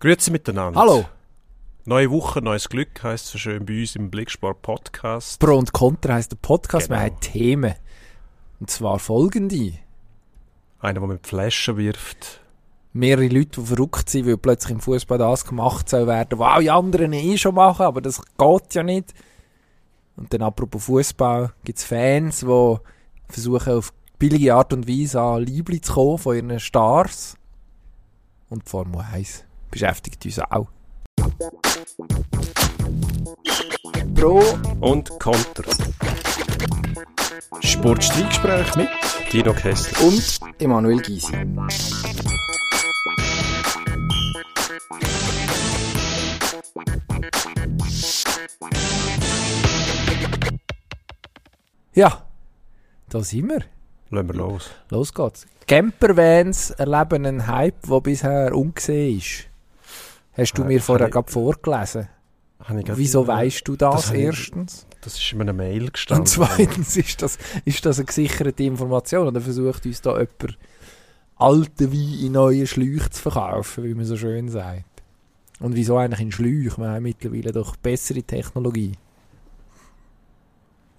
Grüezi miteinander. Hallo. Neue Woche, neues Glück heisst so schön bei uns im Blicksport Podcast. Pro und Contra heisst der Podcast. Genau. Wir haben Themen. Und zwar folgende. Einer, der mit Flaschen wirft. Mehrere Leute, die verrückt sind, weil plötzlich im Fußball das gemacht soll werden, was alle anderen eh schon machen, aber das geht ja nicht. Und dann apropos Fußball gibt es Fans, die versuchen auf billige Art und Weise an Liebling zu kommen von ihren Stars. Und die Formel 1 beschäftigt uns auch. Pro Und Konter. Sportstreitgespräch mit Dino Kessler. und Emanuel Gysi. Ja, da sind wir. Lassen wir los. Los geht's. Campervans erleben einen Hype, der bisher ungesehen ist. Hast du Äh, mir vorher gerade vorgelesen. Wieso weißt du das, das habe ich- erstens? Das ist in einer Mail gestanden. Und zweitens, ist das, ist das eine gesicherte Information? Oder versucht uns da jemand alte Wein in neue Schläuche zu verkaufen, wie man so schön sagt? Und wieso eigentlich in Schläuchen? Wir haben mittlerweile doch bessere Technologie.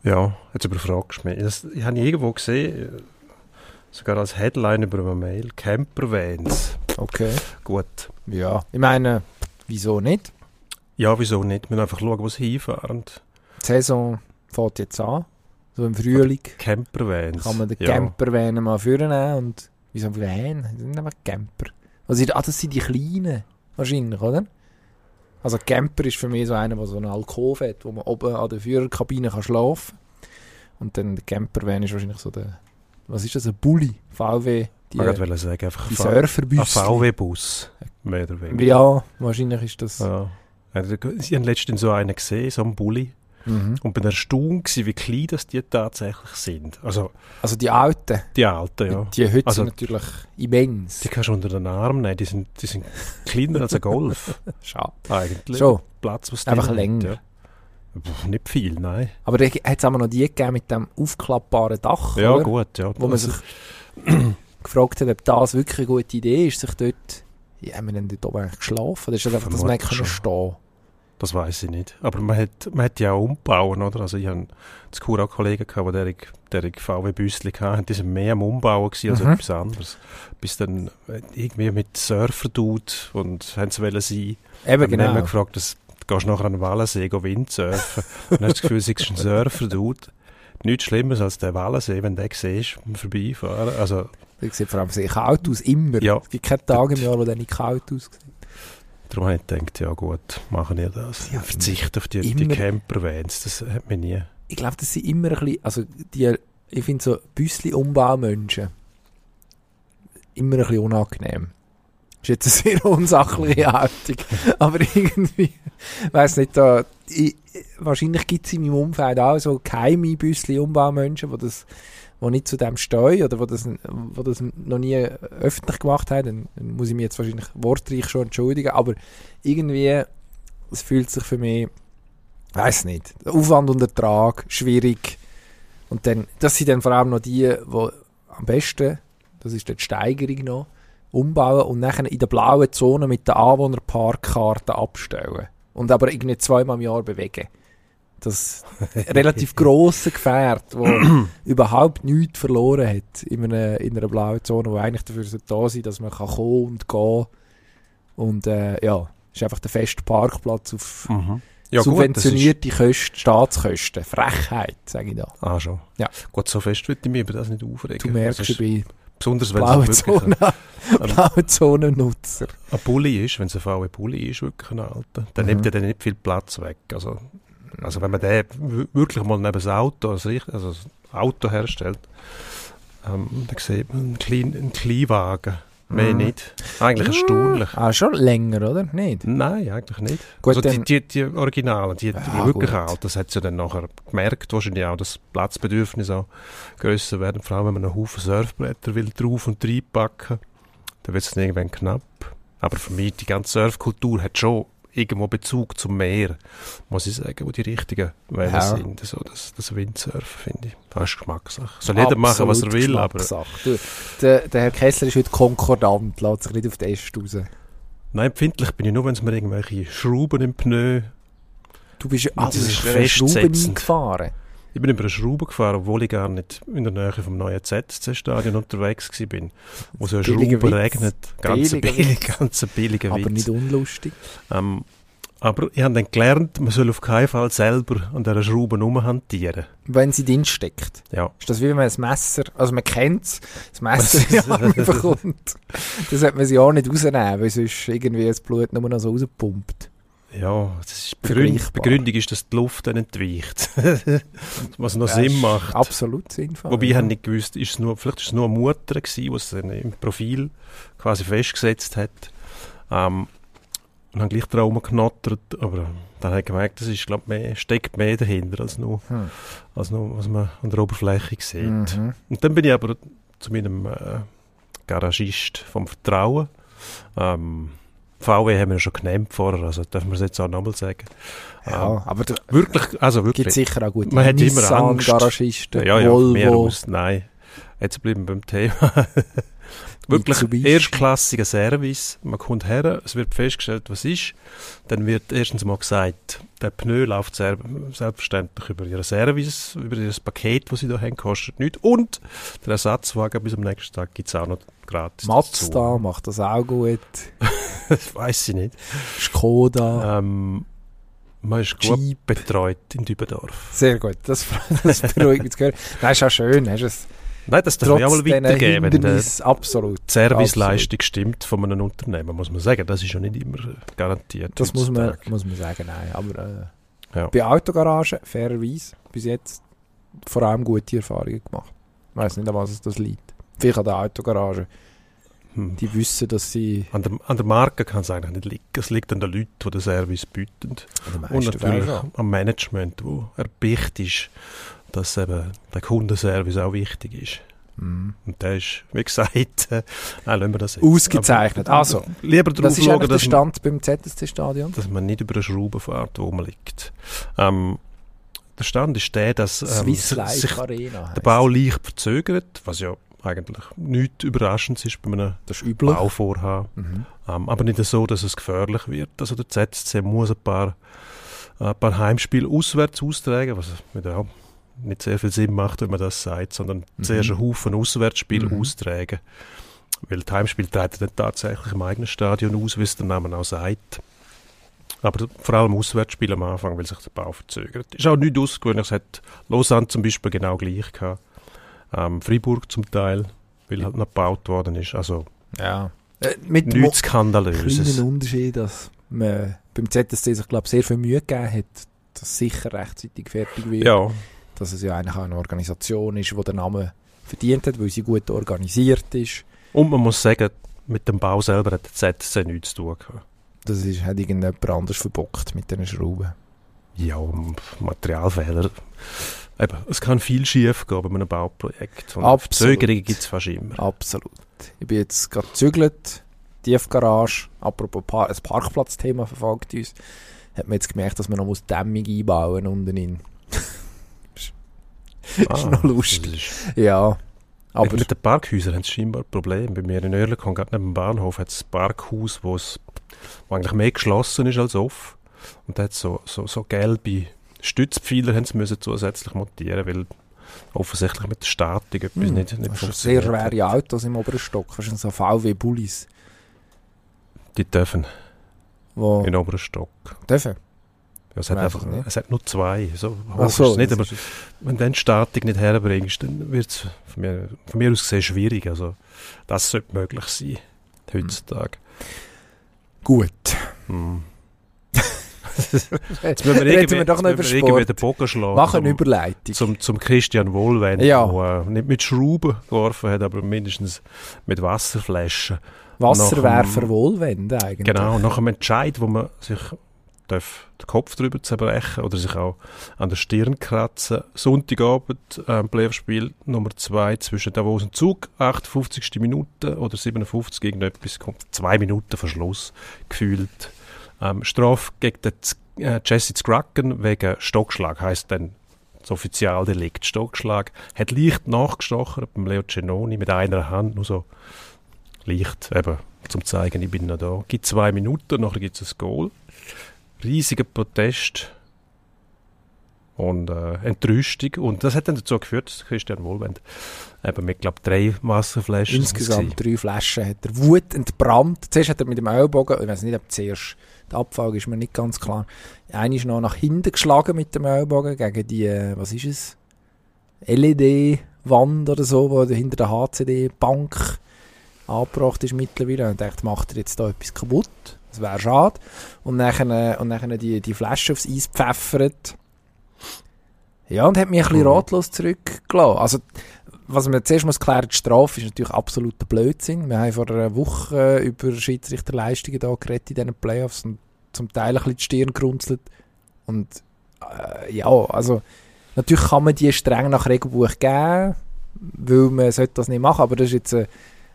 Ja, jetzt überfragst du mich. Das, ich habe irgendwo gesehen, sogar als Headline über eine Mail, Campervans. Okay. Gut. Ja. Ich meine, wieso nicht? Ja, wieso nicht? Wir müssen einfach schauen, wo sie hinfahren. Die Saison fängt jetzt an. So im Frühling. Campervans. kann man den ja. Campervan mal vornehmen und wieso Van? Das sind einfach Camper. Also, ah, das sind die kleinen wahrscheinlich, oder? Also Camper ist für mich so einer, der so einen Alkoven hat, wo man oben an der Führerkabine kann schlafen Und dann der Campervan ist wahrscheinlich so der, was ist das, ein Bulli, VW, die, Ich wollte sagen, einfach die ein V- ein Surferbüsse. VW-Bus. Mehr oder weniger. Ja, wahrscheinlich ist das. Ja. Ich habe letztens so einen gesehen, so einen Bulli. Mhm. Und bin erstaunt gewesen, wie klein das die tatsächlich sind. Also Also die alten, die alten, ja. die heute Also- sind natürlich immens. Die kannst du unter den Arm nehmen. Die sind, die sind kleiner als ein Golf. Schade. Eigentlich. Schon, Platz, was einfach drin hat, länger. Ja. Puh, Nicht viel, nein. Aber da hat es auch noch die gegeben mit dem aufklappbaren Dach, Ja, oder? gut, ja. wo man sich gefragt hat, ob das wirklich eine gute Idee ist, sich dort, ja, haben wir denn dort oben eigentlich geschlafen? Oder ist das einfach, dass man können stehen Das weiß ich nicht. Aber man hat, man hat ja auch umbauen, oder? Also ich hatte zu Kur auch Kollegen, gehabt, die der, der VW-Büsschen hatten. Die sind mehr am Umbauen gewesen als Mhm. etwas anderes. Bis dann äh, irgendwie mit Surfer-Dude und haben sie wollen sein. Eben, Genau. Dann haben genau. wir gefragt, dass, du gehst nachher an den Wallensee go Windsurfen. und hast das Gefühl, du bist ein Surfer-Dude. Nichts Schlimmeres als der Wallensee, wenn du den siehst, beim Vorbeifahren. Also, Das sieht vor allem sehr kalt aus, immer. Ja. Es gibt keinen Tag im Jahr, wo der nicht kalt aussieht. darum habe ich gedacht, ja gut, machen wir das. Ja, Verzicht auf die, die Campervans, das hat mir nie... Ich glaube, das sind immer ein bisschen, also die, ich finde so Büssli-Umbaumenschen immer ein bisschen unangenehm. Das ist jetzt eine sehr unsachliche Haltung. Aber irgendwie, weiß nicht, da, ich, wahrscheinlich gibt es in meinem Umfeld auch so geheime Büssli-Umbaumenschen, die das wo nicht zu dem stehen oder wo das, wo das noch nie öffentlich gemacht haben, dann, dann muss ich mich jetzt wahrscheinlich wortreich schon entschuldigen, aber irgendwie, es fühlt sich für mich, weiß nicht, Aufwand und Ertrag, schwierig. Und dann, das sind dann vor allem noch die, die am besten, das ist dann die Steigerung noch, umbauen und nachher in der blauen Zone mit der Anwohnerparkkarte abstellen. Und aber irgendwie zweimal im Jahr bewegen. Das relativ grosse Gefährt, wo überhaupt nichts verloren hat in einer, in einer blauen Zone, wo eigentlich dafür da sein, dass man kann kommen und gehen und äh, ja, ist einfach der feste Parkplatz auf Mhm. Ja, gut, das subventionierte Kosten, Staatskosten. Frechheit, sage ich da. Ah, schon. Ja. Gut, so fest würde ich mich über das nicht aufregen. Du merkst, Das ich bin besonders wenn es blaue wirklich Zone, blaue Zonennutzer. ein Bulli ist, wenn es ein VW-Bulli ist, wirklich ein alter, dann Mhm. nimmt er dann nicht viel Platz weg. Also, also wenn man den wirklich mal neben das Auto, also, also das Auto herstellt, ähm, dann sieht man einen, kleinen, einen Kleinwagen. Mehr Mhm. nicht. Eigentlich erstaunlich. Ah, schon länger, oder? Nicht? Nein, eigentlich nicht. Gut, also die, die, die Originalen, die, die Ja, wirklich gut. alt, das hat sie dann nachher gemerkt, wahrscheinlich auch, dass Platzbedürfnis auch grösser werden, vor allem wenn man einen Haufen Surfbretter will drauf und reinpacken, dann wird es irgendwann knapp. Aber für mich, die ganze Surfkultur hat schon irgendwo Bezug zum Meer, muss ich sagen, wo die richtigen Wellen Ja. sind. So, das, das Windsurfen, finde ich. Das ist Geschmackssache. Soll jeder machen, was er will, aber. Du, der, der Herr Kessler ist heute konkordant, lässt sich nicht auf den Est raus. Nein, empfindlich bin ich nur, wenn es mir irgendwelche Schrauben im Pneu... Du bist ja, ah, festsetzend. eingefahren. Ich bin über eine Schraube gefahren, obwohl ich gar nicht in der Nähe vom neuen ZSC-Stadion unterwegs war. Wo so eine Billiger Schraube Witz. regnet. Ganz Billiger billig, ganz billiger Aber Witz. nicht unlustig. Ähm, aber ich habe dann gelernt, man soll auf keinen Fall selber an dieser Schraube rumhantieren. Wenn sie drin steckt. Ja. Ist das wie wenn man ein Messer, also man kennt es, das Messer in bekommt. Dann sollte man sie auch nicht rausnehmen, weil sonst irgendwie das Blut nur noch so rauspumpt. Ja, das ist Begründ Vergleichbar. Begründung ist, dass die Luft dann entweicht. Was noch Ja, Sinn macht. Absolut sinnvoll. Wobei ich ja. habe nicht gewusst, ist es nur, vielleicht ist es nur eine Mutter gewesen, die es im Profil quasi festgesetzt hat. Ähm, und habe gleich dran rumgeknottert, aber dann habe ich gemerkt, das ist, glaub, mehr, steckt mehr dahinter, als nur, Hm. als nur, was man an der Oberfläche sieht. Mhm. Und dann bin ich aber zu meinem äh, Garagist vom Vertrauen. Ähm, VW haben wir ja schon genannt vorher, also dürfen wir es jetzt auch nochmal sagen. Ja, aber da Ähm, wirklich, also gibt wirklich. sicher auch gute Man hat immer Angst. Garagisten, Ja, ja, Volvo. aus, nein. Jetzt bleiben wir beim Thema. Wirklich erstklassiger Service. Man kommt her, es wird festgestellt, was ist. Dann wird erstens mal gesagt, der Pneu läuft selbstverständlich über ihren Service, über ihr Paket, das sie da haben, kostet nichts. Und der Ersatzwagen bis am nächsten Tag gibt es auch noch gratis. Mazda macht das auch gut. das weiß ich nicht. Skoda. Ähm, man ist gut Jeep. betreut in Dübendorf. Sehr gut. Das, das beruhigt mich zu hören. Nein, ist auch schön. Hast es Nein, das darf ich auch mal weitergeben. Hindernissen absolut. die Serviceleistung stimmt von einem Unternehmen, muss man sagen. Das ist ja nicht immer garantiert. Das muss man, muss man sagen, nein. Aber äh, Ja. bei Autogaragen, fairerweise, bis jetzt vor allem gute Erfahrungen gemacht. Ich weiß nicht, an was es das liegt. Vielleicht an der Autogarage. Hm. Die wissen, dass sie An, der, an der Marke kann es eigentlich nicht liegen. Es liegt an den Leuten, die den Service bieten. Und natürlich am Management, wo erpicht ist, dass eben der Kundenservice auch wichtig ist. Mhm. Und der ist, wie gesagt, äh, nein, lassen wir das jetzt. Ausgezeichnet. Aber, Also, lieber Das ist schauen, der dass man, Stand beim ZSC-Stadion. dass man nicht über eine Schraube fährt, wo man liegt. Ähm, der Stand ist der, dass ähm, sich- Arena. der. Bau leicht verzögert, was ja eigentlich nichts Überraschendes ist bei einem Das ist. Bauvorhaben. Mhm. Ähm, aber nicht so, dass es gefährlich wird. Also der ZSC muss ein paar, ein paar Heimspiele auswärts austragen, was wieder auch nicht sehr viel Sinn macht, wenn man das sagt, sondern Mhm. zuerst einen Haufen Auswärtsspiele Mhm. austragen. Weil die Heimspiele treten dann tatsächlich im eigenen Stadion aus, wie es der Name auch sagt. Aber vor allem Auswärtsspiele am Anfang, weil sich der Bau verzögert. Ist auch nicht ausgewöhnlich. Es hat Lausanne zum Beispiel genau gleich gehabt. Ähm, Freiburg zum Teil, weil halt noch gebaut worden ist. Also Ja. Äh, mit dem nichts Skandalöses. kleinen Unterschied, dass man beim ZSC sich, glaube sehr viel Mühe gegeben hat, dass es sicher rechtzeitig fertig wird. Ja, Dass es ja eigentlich auch eine Organisation ist, die den Namen verdient hat, weil sie gut organisiert ist. und man muss sagen, mit dem Bau selber hat der ZSC nichts zu tun gehabt. Das ist, hat irgendjemand anders verbockt mit diesen Schrauben. Ja, Materialfehler. Eben, es kann viel schief gehen bei einem Bauprojekt. Und Absolut. Verzögerungen gibt es fast immer. Absolut. Ich bin jetzt gerade gezügelt, Tiefgarage, apropos Par ein Parkplatzthema verfolgt uns. Hat man jetzt gemerkt, dass man noch muss Dämmung einbauen unten in. ist noch lustig. Ah, ist- Ja. Aber mit den Parkhäusern haben sie scheinbar Probleme. Bei mir in Oerlikon, gerade neben dem Bahnhof, hat es ein Parkhaus, wo wo eigentlich mehr geschlossen ist als offen. Und da hat so, so, so gelbe Stützpfeiler haben sie müssen zusätzlich montieren, weil offensichtlich mit der Statik etwas Hm, nicht, nicht sehr funktioniert hat. schwere Autos im oberen Stock. Das sind so VW-Bullis. Die dürfen in den oberen Stock. dürfen. Ja, es, hat einfach, es hat nur zwei. So hoch Ach ist so, es nicht, aber ist- wenn du dann die Statik nicht herbringst, dann wird es von mir, von mir aus gesehen schwierig. Also, das sollte möglich sein, heutzutage. Gut. Hm. Jetzt müssen wir doch noch über irgendwie Sport. den Bogen schlagen. Mach eine zum, Überleitung. zum, zum Christian Wohlwend, Ja. der äh, nicht mit Schrauben geworfen hat, aber mindestens mit Wasserflaschen. Wasserwerfer wohlwenden eigentlich. Genau, nach einem Entscheid, wo man sich darf den Kopf drüber zerbrechen oder sich auch an der Stirn kratzen. Sonntagabend ähm, Playoff-Spiel Nummer 2 zwischen Davos und Zug, 58. Minute oder 57 gegen etwas, kommt zwei Minuten Verschluss gefühlt. Ähm, Strafe gegen den Z äh, Jesse Scracken wegen Stockschlag, heißt dann das Offizialdelikt Stockschlag. Hat leicht nachgestochen beim Leo Cenoni mit einer Hand, nur so leicht, eben zum zu zeigen, ich bin noch da. Gibt zwei Minuten, nachher gibt es ein Goal. Riesiger Protest und äh, Entrüstung. Und das hat dann dazu geführt, dass Christian Wohlwend eben mit, glaube drei Wasserflaschen Insgesamt drei Flaschen hat er Wut entbrannt. Zuerst hat er mit dem Ellbogen, ich weiß nicht, ob zuerst der Abfall ist mir nicht ganz klar, einer ist noch nach hinten geschlagen mit dem Ellbogen gegen die, äh, was ist es, LED-Wand oder so, wo hinter der HCD-Bank angebracht ist mittlerweile. Und ich dachte, macht er jetzt da etwas kaputt? Das wäre schade. Und nachher, und nachher die, die Flasche aufs Eis pfeffert. Ja, und hat mich ein bisschen Mhm. ratlos zurückgelassen. Also, was man zuerst muss klären, die Strafe ist natürlich absoluter Blödsinn. Wir haben vor einer Woche äh, über Schiedsrichterleistungen da geredet in diesen Playoffs und zum Teil ein bisschen die Stirn gerunzelt. Und äh, ja, also natürlich kann man die streng nach Regelbuch geben, weil man sollte das nicht machen, aber das ist jetzt äh,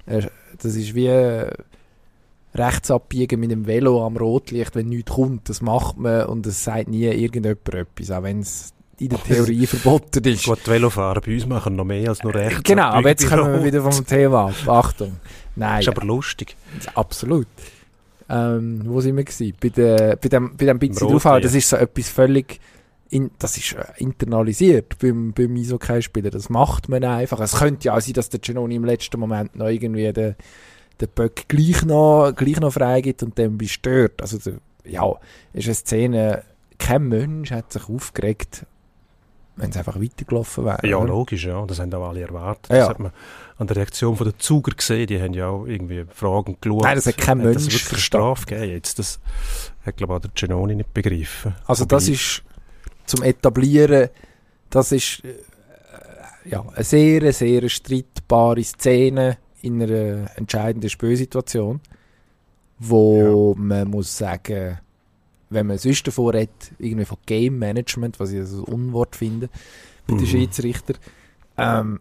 äh, das ist wie äh, rechts abbiegen mit dem Velo am Rotlicht, wenn nichts kommt. Das macht man und es sagt nie irgendjemand etwas, auch wenn es in der Theorie verboten ist. Gut, Velofahren bei uns machen noch mehr als nur rechts. Genau, aber jetzt kommen wir wieder vom Thema ab. Achtung. Nein, Ist aber lustig. absolut. Ähm, wo sind wir gewesen? Bei, der, bei dem, bei dem bisschen draufhauen, das ist so etwas völlig, in, das ist äh, internalisiert beim, beim Eishockey-Spieler. Das macht man einfach. Es könnte ja auch sein, dass der Genoni im letzten Moment noch irgendwie den, den Böck gleich noch, gleich noch freigibt und dann bist du stört. Also, ja, ist eine Szene, kein Mensch hat sich aufgeregt, wenn es einfach weitergelaufen wäre. Ja, oder? logisch, ja. Das haben auch alle erwartet. Ja. Das hat man an der Reaktion von der Zuger gesehen. Die haben ja auch irgendwie Fragen geschaut. Nein, das hat kein Hat das Mensch wirklich. Strafe gegeben jetzt? Das hat, glaube ich, auch der Genoni nicht begriffen. Also Wobei- das ist zum Etablieren, das ist äh, ja, eine sehr, sehr streitbare Szene in einer entscheidenden Spielsituation, wo man muss sagen, wenn man sonst davor redet, irgendwie von Game Management, was ich also ein Unwort finde, bei den Mhm. Schiedsrichter, ähm,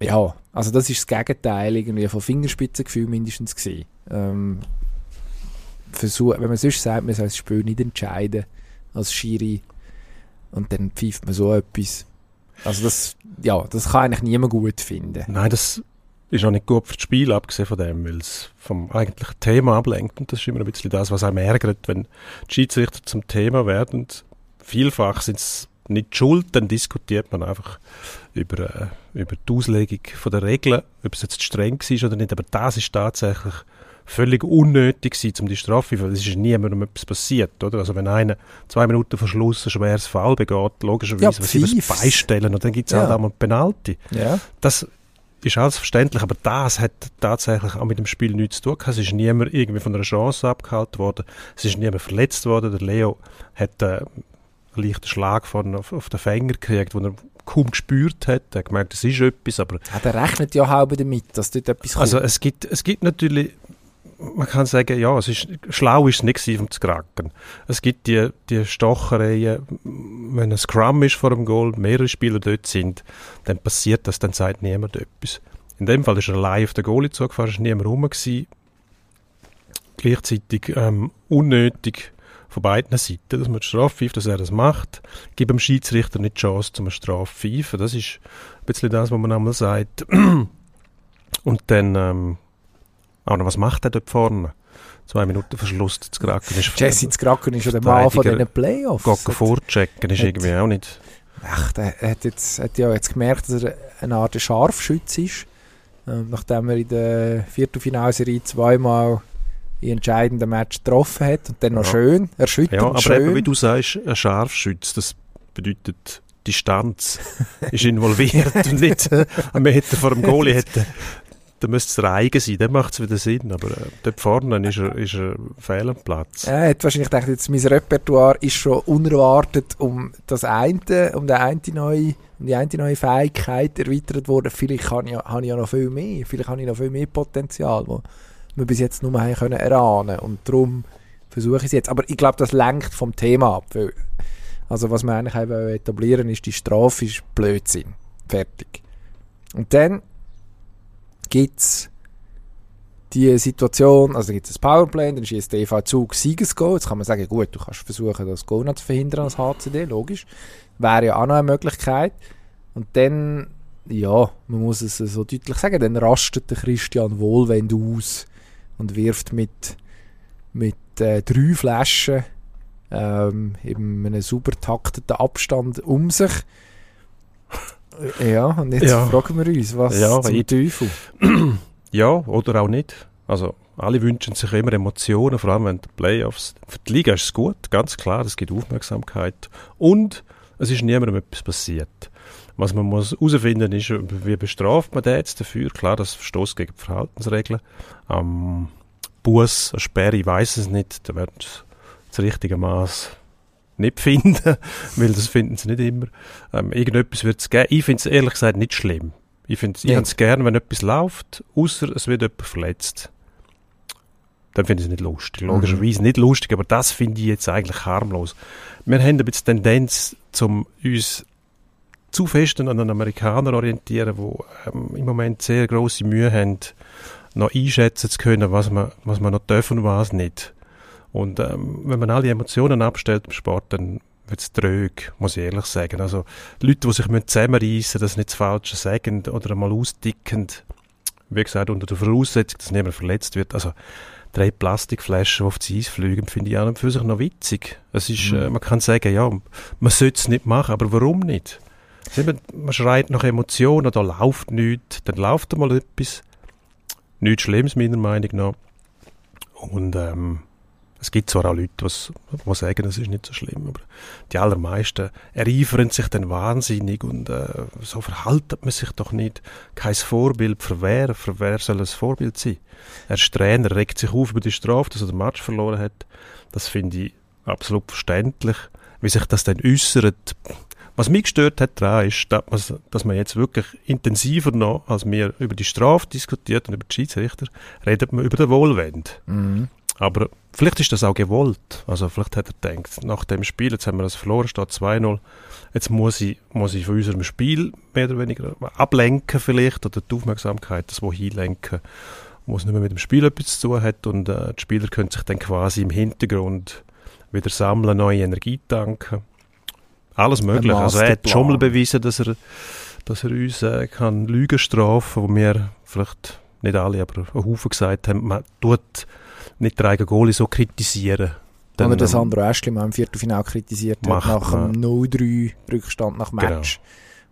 ja, also das ist das Gegenteil irgendwie von Fingerspitzengefühl mindestens gesehen. Ähm, versuch, wenn man sonst sagt, man soll das Spiel nicht entscheiden als Schiri und dann pfeift man so etwas. Also das, ja, das kann eigentlich niemand gut finden. Nein, das ist auch nicht gut für das Spiel, abgesehen von dem, weil es vom eigentlichen Thema ablenkt. Und das ist immer ein bisschen das, was einem ärgert, wenn die Schiedsrichter zum Thema werden. Und vielfach sind es nicht schuld, dann diskutiert man einfach über, äh, über die Auslegung von der Regeln, ob es jetzt streng war oder nicht. Aber das ist tatsächlich völlig unnötig gewesen, um die Strafe, weil es ist niemandem etwas passiert, oder? Also wenn einer zwei Minuten vor Schluss ein schweres Fall begeht, logischerweise, Ja, was sie beistellen und dann gibt es Ja. halt auch mal Penalty. Ja. Das ist alles verständlich, aber das hat tatsächlich auch mit dem Spiel nichts zu tun. Es ist niemand irgendwie von einer Chance abgehalten worden. Es ist niemand verletzt worden. Der Leo hat äh, einen leichten Schlag vorne auf, auf den Fänger gekriegt, den er kaum gespürt hat. Er hat gemerkt, es ist etwas, aber Ja, der rechnet ja halb damit, dass dort etwas kommt. also es gibt, es gibt natürlich, man kann sagen, ja, es ist, schlau ist es nicht um zu kraken. Es gibt die, die Stochereien, wenn ein Scrum ist vor dem Goal, mehrere Spieler dort sind, dann passiert das, dann sagt niemand etwas. In dem Fall ist er allein auf den Goalie zugefahren, ist niemand rum gewesen. Gleichzeitig ähm, unnötig von beiden Seiten, dass man die Strafe dass er das macht. Gibt dem Schiedsrichter nicht die Chance, zum Strafe pfeifen. Das ist ein bisschen das, was man einmal sagt. Und dann, ähm, noch, was macht er dort vorne? Zwei Minuten Verschluss zu kraken. Ist Jesse Zgracken ist ja der Mann von diesen Playoffs. Gocke vorchecken ist irgendwie auch nicht. Ach, der hat, jetzt, hat ja jetzt gemerkt, dass er eine Art Scharfschütze ist. Ähm, nachdem er in der Viertelfinalserie zweimal in entscheidenden Match getroffen hat und dann noch Ja. schön, erschütternd Ja, aber schön. eben, wie du sagst, ein Scharfschütz, das bedeutet, Distanz ist involviert und nicht ein Meter vor dem Goalie hätte. Da müsste es der Eigen sein, dann macht es wieder Sinn. Aber äh, dort vorne ist er, ist er fehl am Platz. Er hat wahrscheinlich gedacht, jetzt mein Repertoire ist schon unerwartet um das eine, um die eine neue, um die eine neue Fähigkeit erweitert worden. Vielleicht habe ich, habe ich ja noch viel mehr, vielleicht habe ich noch viel mehr Potenzial, wo wir bis jetzt nur haben können erahnen und darum versuche ich es jetzt. Aber ich glaube, das lenkt vom Thema ab, weil, also was wir eigentlich etablieren ist, die Strafe ist Blödsinn. Fertig. Und dann gibt's die Situation, also gibt es ein Powerplay, dann schießt der EV Zug Siegesgoal. Jetzt kann man sagen, gut, du kannst versuchen, das Goal noch zu verhindern als HCD, logisch. Wäre ja auch noch eine Möglichkeit. Und dann, ja, man muss es so deutlich sagen, dann rastet der Christian Wohlwend aus, und wirft mit, mit äh, drei Flaschen ähm, in einem super takteten Abstand um sich. Ja, und jetzt Ja. fragen wir uns, was Ja, zum ich- Teufel? Ja, oder auch nicht. Also, alle wünschen sich immer Emotionen, vor allem wenn die Playoffs. Für die Liga ist es gut, ganz klar, es gibt Aufmerksamkeit. Und es ist niemandem etwas passiert. Was man muss herausfinden ist, wie bestraft man den jetzt dafür? Klar, das verstoßt gegen die Verhaltensregeln. Am Bus, eine Sperre, ich weiß es nicht. Da sie das richtige Maß nicht finden, weil das finden sie nicht immer. Ähm, irgendetwas wird es geben. Ich finde es ehrlich gesagt nicht schlimm. Ich finde Ja. es gern, wenn etwas läuft, außer es wird jemand verletzt. Dann finde ich es nicht lustig. Logischerweise nicht lustig, aber das finde ich jetzt eigentlich harmlos. Wir haben ein bisschen Tendenz, zum uns zu fest an den Amerikanern orientieren, die ähm, im Moment sehr große Mühe haben, noch einschätzen zu können, was man, was man noch dürfen und was nicht. Und ähm, wenn man alle Emotionen abstellt im Sport, dann wird es trög, muss ich ehrlich sagen. Also Leute, die sich müssen zusammenreissen das nicht das Falsche sagen oder einmal ausdicken, wie gesagt, unter der Voraussetzung, dass niemand verletzt wird. Also drei Plastikflaschen, die auf die Eis fliegen, finde ich an und für sich noch witzig. Es ist, Mhm. äh, man kann sagen, ja, man sollte es nicht machen, aber warum nicht? Wir, Man schreit nach Emotionen, da läuft nichts, dann läuft einmal etwas. Nichts Schlimmes, meiner Meinung nach. Und ähm, es gibt zwar auch Leute, die sagen, es ist nicht so schlimm, aber die allermeisten ereifern sich dann wahnsinnig und äh, so verhaltet man sich doch nicht. Kein Vorbild für wer, für wer soll ein Vorbild sein? Er ist Trainer, regt sich auf über die Strafe, dass er den Match verloren hat. Das finde ich absolut verständlich. Wie sich das dann äußert. Was mich gestört hat daran ist, dass man, jetzt wirklich intensiver noch, als wir über die Strafe diskutiert und über die Schiedsrichter, redet man über den Wohlwend. Mhm. Aber vielleicht ist das auch gewollt. Also vielleicht hat er gedacht, nach dem Spiel, jetzt haben wir das verloren, steht 2-0, jetzt muss ich, muss ich von unserem Spiel mehr oder weniger ablenken vielleicht oder die Aufmerksamkeit, das wo hinlenken, wo es nicht mehr mit dem Spiel etwas zu tun hat und äh, die Spieler können sich dann quasi im Hintergrund wieder sammeln, neue Energie tanken. Alles möglich. Also er hat schon mal bewiesen, dass er, dass er uns äh, kann Lügen strafen, wo wir vielleicht nicht alle, aber ein Haufen gesagt haben, man tut nicht den eigenen Goalie so kritisieren. Dann, Oder der ähm, Sandro Äschli mal im Viertelfinale kritisiert hat, nach dem 0-3 Rückstand nach Match.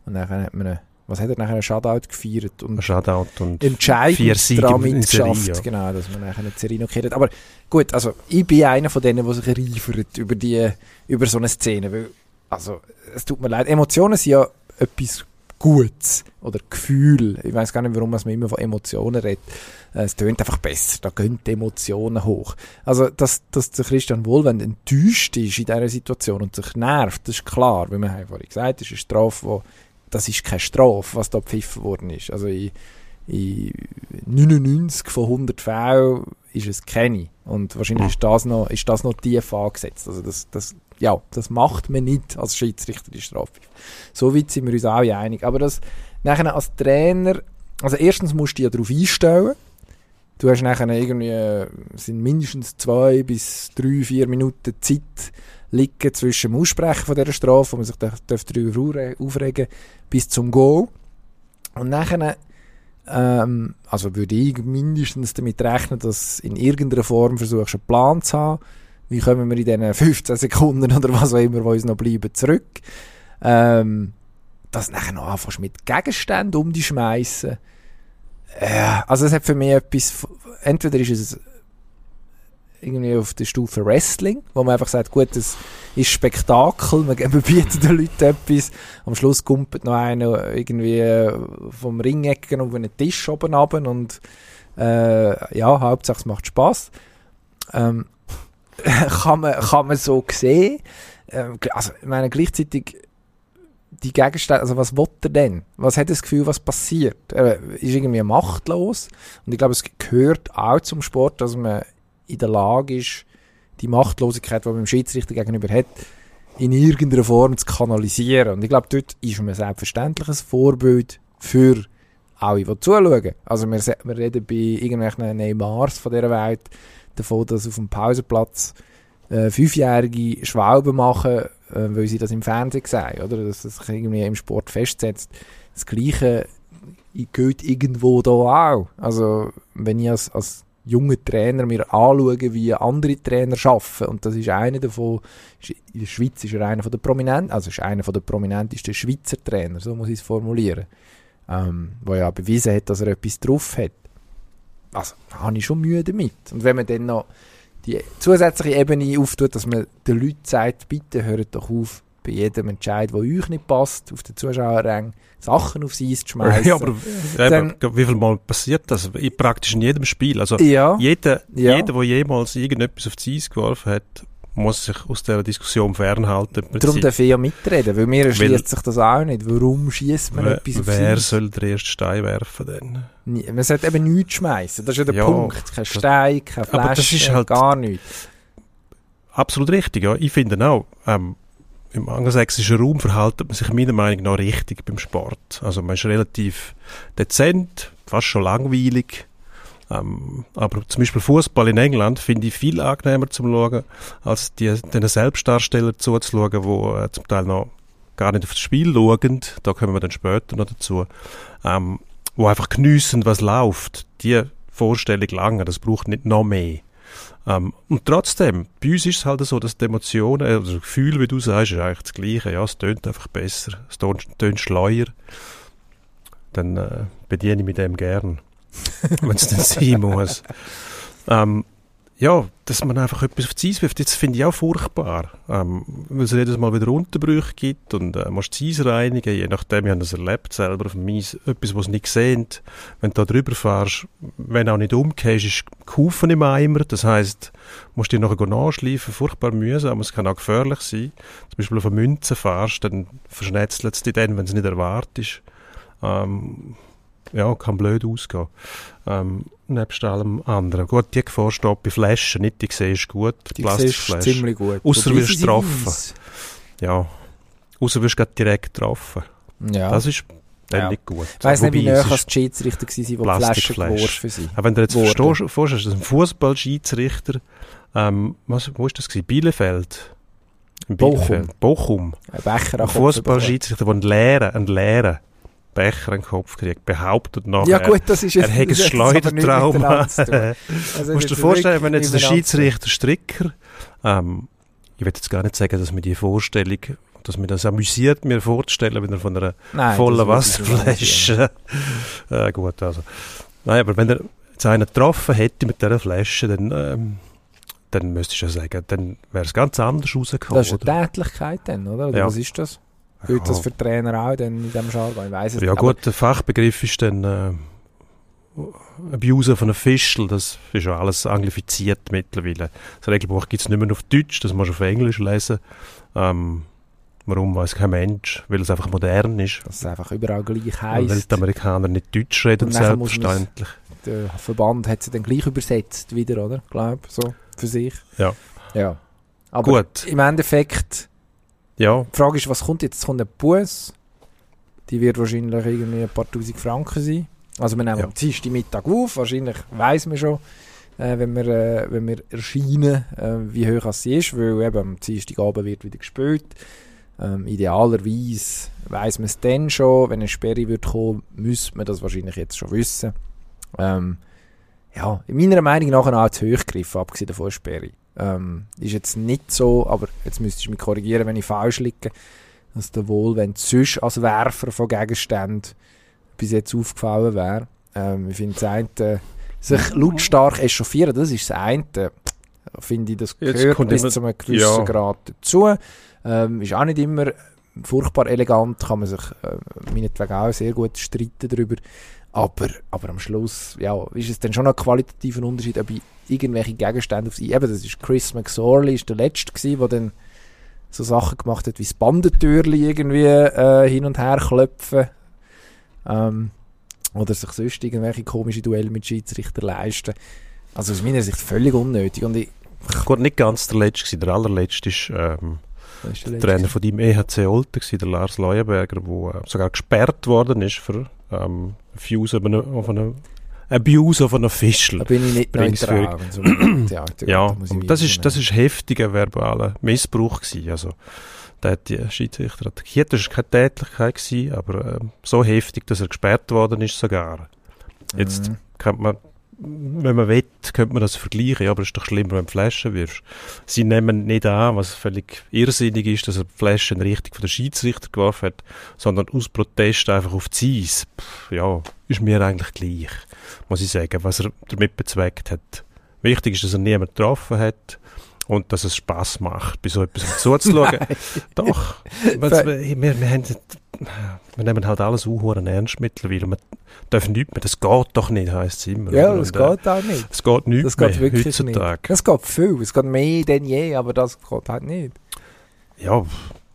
Und dann hat man, einen- was hat er nachher, einen Shutout gefeiert und ein Shoutout und entscheidend vier Siege daran mitgeschafft, ja. genau, dass man nachher eine Serie noch gekehrt hat. Aber gut, also ich bin einer von denen, der sich reifert über, die, über so eine Szene, weil, also es tut mir leid, Emotionen sind ja etwas Gutes oder Gefühl. Ich weiß gar nicht, warum man immer von Emotionen redet. Äh, Es tönt einfach besser, da gehen die Emotionen hoch. Also, dass, dass der Christian Wohlwend enttäuscht ist in dieser Situation und sich nervt, das ist klar, weil wir haben vorhin gesagt, das ist eine Strafe, wo, das ist keine Strafe, was da gepfiffen worden ist. Also in, in 99 von 100 Fällen ist es keine. Und wahrscheinlich ist das noch, ist das noch tief angesetzt. Also das, das, ja, das macht man nicht als Schiedsrichter, die Strafe. So weit sind wir uns alle einig. Aber das, nachher als Trainer, also erstens musst du dich ja darauf einstellen. Du hast nachher irgendwie, äh, sind mindestens zwei bis drei, vier Minuten Zeit liegen zwischen dem Aussprechen von dieser Strafe, wo man sich darüber aufre- aufregen bis zum Goal. Und nachher, ähm, also würde ich mindestens damit rechnen, dass in irgendeiner Form versuchst, einen Plan zu haben. Wie kommen wir in diesen 15 Sekunden oder was auch immer, die uns noch bleiben, zurück? Ähm, dass nachher noch anfängst mit Gegenständen um die schmeißen. Ja, also es hat für mich etwas, entweder ist es irgendwie auf der Stufe Wrestling, wo man einfach sagt, gut, es ist Spektakel, man, man bietet den Leuten etwas, am Schluss kumpelt noch einer irgendwie äh, vom Ringecken auf einen Tisch oben runter und äh, ja, Hauptsache es macht Spaß. Ähm, kann, man, kann man so sehen. Ähm, also, ich meine, gleichzeitig die Gegenstände, also was will er denn? Was hat das Gefühl, was passiert? Er ist irgendwie machtlos und ich glaube, es gehört auch zum Sport, dass man in der Lage ist, die Machtlosigkeit, die man dem Schiedsrichter gegenüber hat, in irgendeiner Form zu kanalisieren. Und ich glaube, dort ist man selbstverständlich ein Vorbild für alle, die zuschauen. Also wir, wir reden bei irgendwelchen Neymars von dieser Welt davon, dass auf dem Pausenplatz äh, fünfjährige Schwalben machen, äh, weil sie das im Fernsehen sehen, oder? Dass das sich irgendwie im Sport festsetzt. Das Gleiche gilt irgendwo da auch. Also wenn ich als, als jungen Trainer mir anschauen, wie andere Trainer arbeiten. Und das ist einer davon, in der Schweiz ist er einer von der prominenten, also ist einer von der prominentesten Schweizer Trainer, so muss ich es formulieren. Ähm, wo ja bewiesen hat, dass er etwas drauf hat. Also, da habe ich schon Mühe damit. Und wenn man dann noch die zusätzliche Ebene auftut, dass man den Leuten sagt, bitte hört doch auf, bei jedem Entscheid, der euch nicht passt, auf den Zuschauerrängen Sachen aufs Eis zu schmeißen. Ja, aber Dann- eben, wie viel Mal passiert das? In- Praktisch in jedem Spiel. Also ja, jeder, Ja. jeder, der jemals irgendetwas aufs Eis geworfen hat, muss sich aus dieser Diskussion fernhalten. darum darf ich ja mitreden, weil mir erschließt sich das auch nicht. Warum schießt man etwas aufs wer Eis? soll den ersten Stein werfen denn? Man sollte eben nichts schmeißen. Das ist ja der Ja, Punkt. Kein Stein, keine Flasche, aber das ist halt- gar nichts. Absolut richtig, ja. Ich finde auch, ähm, im angelsächsischen Raum verhält man sich meiner Meinung nach richtig beim Sport. Also man ist relativ dezent, fast schon langweilig. Ähm, aber zum Beispiel Fußball in England finde ich viel angenehmer zum Schauen, als die, den Selbstdarsteller zuzuschauen, die äh, zum Teil noch gar nicht auf das Spiel schauen. Da kommen wir dann später noch dazu. Ähm, wo einfach geniessen, was läuft. Die Vorstellung lange, das braucht nicht noch mehr. Ähm, und trotzdem, bei uns ist es halt so, dass die Emotionen, äh, also das Gefühl, wie du sagst, ist eigentlich das Gleiche. Ja, es tönt einfach besser, es tönt, tönt schleuer. Dann äh, bediene ich mich dem gern, wenn es dann sein muss. Ähm, ja, dass man einfach etwas auf die Eis wirft, das finde ich auch furchtbar. Ähm, weil es jedes Mal wieder Unterbrüche gibt und äh, musst das Eis reinigen, je nachdem, ich habe das erlebt selber auf dem Eis, etwas, was nicht sehen. Wenn du da drüber fährst, wenn auch nicht umgehst, ist Kufen im Eimer, das heisst, musst dich nachher nachschleifen, furchtbar mühsam, es kann auch gefährlich sein. Zum Beispiel auf eine Münze fährst, dann verschnetzelt es dich dann, wenn es nicht erwartest. Ähm, ja, kann blöd ausgehen. Ähm, nebst allem anderen. Gut, die Gefahr steht bei Flaschen nicht, die siehst du gut, Die siehst Plastikflaschen. ziemlich gut. Wobei wirst du getroffen. Ja, außer wirst du direkt getroffen. Ja. Das ist dann Ja. nicht gut. ich weiss nicht, wie näher als die Schiedsrichter waren, die Flaschen geworfen sind. Aber wenn du jetzt Worden. verstehst, vorstellst, dass ein Fußballschiedsrichter, ähm, was, wo ist das gewesen? Bielefeld? In Bochum. Bielefeld. Bochum. Ein Becher Ein Fußballschiedsrichter, der einen leeren, einen leeren Becher in den Kopf kriegt, behauptet nachher. Ja gut, das ist er jetzt... hätte ein Schleudertrauma. Also Musst dir vorstellen, wenn jetzt der. Schiedsrichter Stricker, ähm, ich will jetzt gar nicht sagen, dass mir die Vorstellung, dass mir das amüsiert, mir vorzustellen, wenn er von einer Nein, vollen Wasserflasche, äh, gut, also, nein, aber wenn er jetzt einen getroffen hätte mit dieser Flasche, dann, ähm, dann müsstest du ja sagen, dann wäre es ganz anders rausgekommen. Das ist eine Tätlichkeit dann, oder? oder Ja. Was ist das? Gilt das Ja. für Trainer auch dann in diesem Jargon? Ich weiss es Ja nicht. gut, der Fachbegriff ist dann äh, Abuse von einem Fischl, das ist ja alles anglifiziert mittlerweile. Das Regelbuch gibt es nicht mehr auf Deutsch, das musst du auf Englisch lesen. Ähm, warum, weiß kein Mensch, weil es einfach modern ist. Dass es einfach überall gleich Und weil heisst. die Amerikaner nicht Deutsch reden, Und selbstverständlich. Der Verband hat sie dann gleich übersetzt wieder, oder? Glaub, so, für sich. Ja. Ja. Aber Gut, im Endeffekt, ja, die Frage ist, was kommt jetzt? Es kommt ein Bus. Die wird wahrscheinlich irgendwie ein paar tausend Franken sein. Also wir nehmen Ja. am Dienstag Mittag auf. Wahrscheinlich weiss man schon, äh, wenn, wir, äh, wenn wir erscheinen, äh, wie hoch sie ist. Weil eben am Dienstagabend wird wieder gespielt. Ähm, idealerweise weiss man es dann schon. Wenn eine Sperre wird kommen, müsste man das wahrscheinlich jetzt schon wissen. Ähm, ja, in meiner Meinung nach auch zu hoch gegriffen, abgesehen eine Sperre. Ähm, ist jetzt nicht so, aber jetzt müsstest du mich korrigieren, wenn ich falsch liege, dass der wohl, wenn sonst als Werfer von Gegenständen bis jetzt aufgefallen wäre. Ähm, ich finde das eine, sich lautstark echauffieren, das ist das eine. Finde ich, das gehört kommt bis zu einem gewissen ja. Grad dazu. Ähm, ist auch nicht immer furchtbar elegant, kann man sich äh, meinetwegen auch sehr gut streiten darüber. Aber, aber am Schluss ja, ist es dann schon ein qualitativer Unterschied, ob ich irgendwelche Gegenstände auf Eben, das ist Chris McSorley, ist der Letzte gewesen, der dann so Sachen gemacht hat, wie das Bandentürli irgendwie äh, hin und her klopfen. Ähm, oder sich sonst irgendwelche komische Duelle mit Schiedsrichter leisten. Also aus meiner Sicht völlig unnötig. Und ich, gut, nicht ganz der Letzte gewesen. Der allerletzte ist ähm, ist der der? Trainer von deinem EHC Olten gewesen, der Lars Leuenberger, der äh, sogar gesperrt worden ist für ähm, Fuse auf eine, auf eine Abuse auf einen Fischl. Da bin ich nicht neutral. geht. Ja, und das ist, das ist heftiger verbaler Missbrauch gewesen. Also, der hat die Schiedsrichter attackiert. Das war keine Tätlichkeit gewesen, aber ähm, so heftig, dass er gesperrt worden ist sogar. Jetzt Mhm. kann man wenn man will, könnte man das vergleichen, ja, aber es ist doch schlimmer, wenn du Flaschen wirfst. Sie nehmen nicht an, was völlig irrsinnig ist, dass er die Flasche in Richtung von der Schiedsrichter geworfen hat, sondern aus Protest einfach auf die Eis. Pff, ja, ist mir eigentlich gleich, muss ich sagen, was er damit bezweckt hat. Wichtig ist, dass er niemanden getroffen hat und dass es Spaß macht, bei so etwas zuzuschauen. Doch, wir, wir, wir, haben, wir nehmen halt alles unhuren ernst mittlerweile. Man darf nichts mehr. Das geht doch nicht, heisst es immer. Ja, das Und, äh, geht auch nicht. Es geht nicht Das geht mehr wirklich heutzutage. nicht. Das geht viel. Es geht mehr denn je, aber das geht halt nicht. Ja,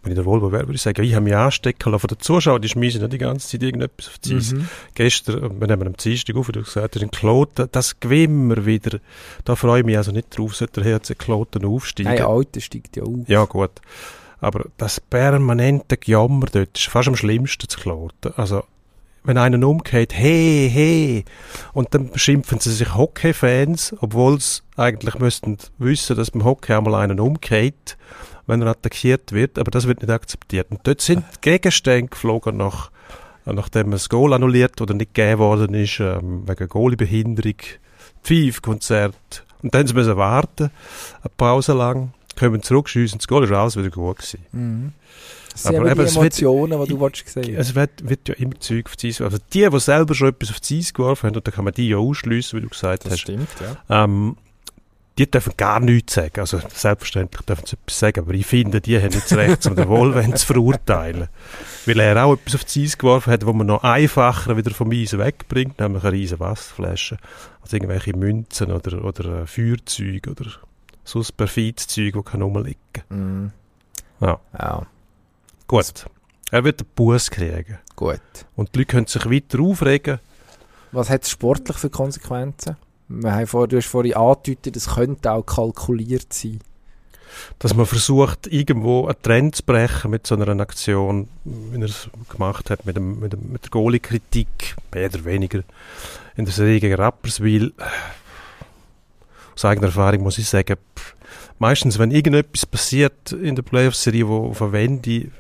wenn ich der Volvo wäre, würde ich sagen, ich habe mich anstecken lassen von den Zuschauern, die schmeißen nicht die ganze Zeit irgendetwas auf die. Mhm. Gestern, wir nehmen am Dienstag auf, du gesagt hast, in Kloten, das Gewimmer wieder, da freue ich mich also nicht drauf, sollte der HC Kloten aufsteigen. Nein, Alter steigt ja auf. Ja, gut. Aber das permanente Gejammer dort ist fast am schlimmsten zu kloten. Also, wenn einer umgeht, hey, hey, und dann beschimpfen sie sich Hockey-Fans, obwohl sie eigentlich müssten wissen, dass beim Hockey einmal einer umgeht, wenn er attackiert wird, aber das wird nicht akzeptiert. Und dort sind Gegenstände geflogen nach, nachdem das Goal annulliert oder nicht gegeben worden ist, ähm, wegen Goalie-Behinderung, Pfeif-Konzert. Und dann müssen sie warten, eine Pause lang, kommen zurück, schiessen das Goal, ist alles wieder gut gewesen. Mhm. Das sind Aber eben, die es wird- Emotionen, die du willst sehen Es wird, wird ja immer Zeug auf die Eis Also die, die selber schon etwas auf die Eis geworfen haben, und da kann man die ja ausschliessen, wie du gesagt hast, stimmt, ja. ähm, die dürfen gar nichts sagen. Also selbstverständlich dürfen sie etwas sagen, aber ich finde, die haben nicht das Recht, um den Wohlwollen zu verurteilen. Weil er auch etwas auf die Eis geworfen hat, wo man noch einfacher wieder vom Eis wegbringt, nämlich eine riesen Wasserflasche. Also irgendwelche Münzen oder, oder äh, Feuerzeuge oder sonst perfides Zeug, das kann rumliegen. Mhm. Ja. Ja, Gut. Er wird einen Bus kriegen. gut. Und die Leute können sich weiter aufregen. Was hat es sportlich für Konsequenzen? Wir haben vor, du hast vorhin angedeutet, es könnte auch kalkuliert sein. dass man versucht, irgendwo einen Trend zu brechen mit so einer Aktion, wie er es gemacht hat, mit, dem, mit, dem, mit der Goalie-Kritik, mehr oder weniger, in der Serie gegen Rapperswil. Aus eigener Erfahrung muss ich sagen, pff, meistens, wenn irgendetwas passiert in der Playoff-Serie, wo auf eine Wende,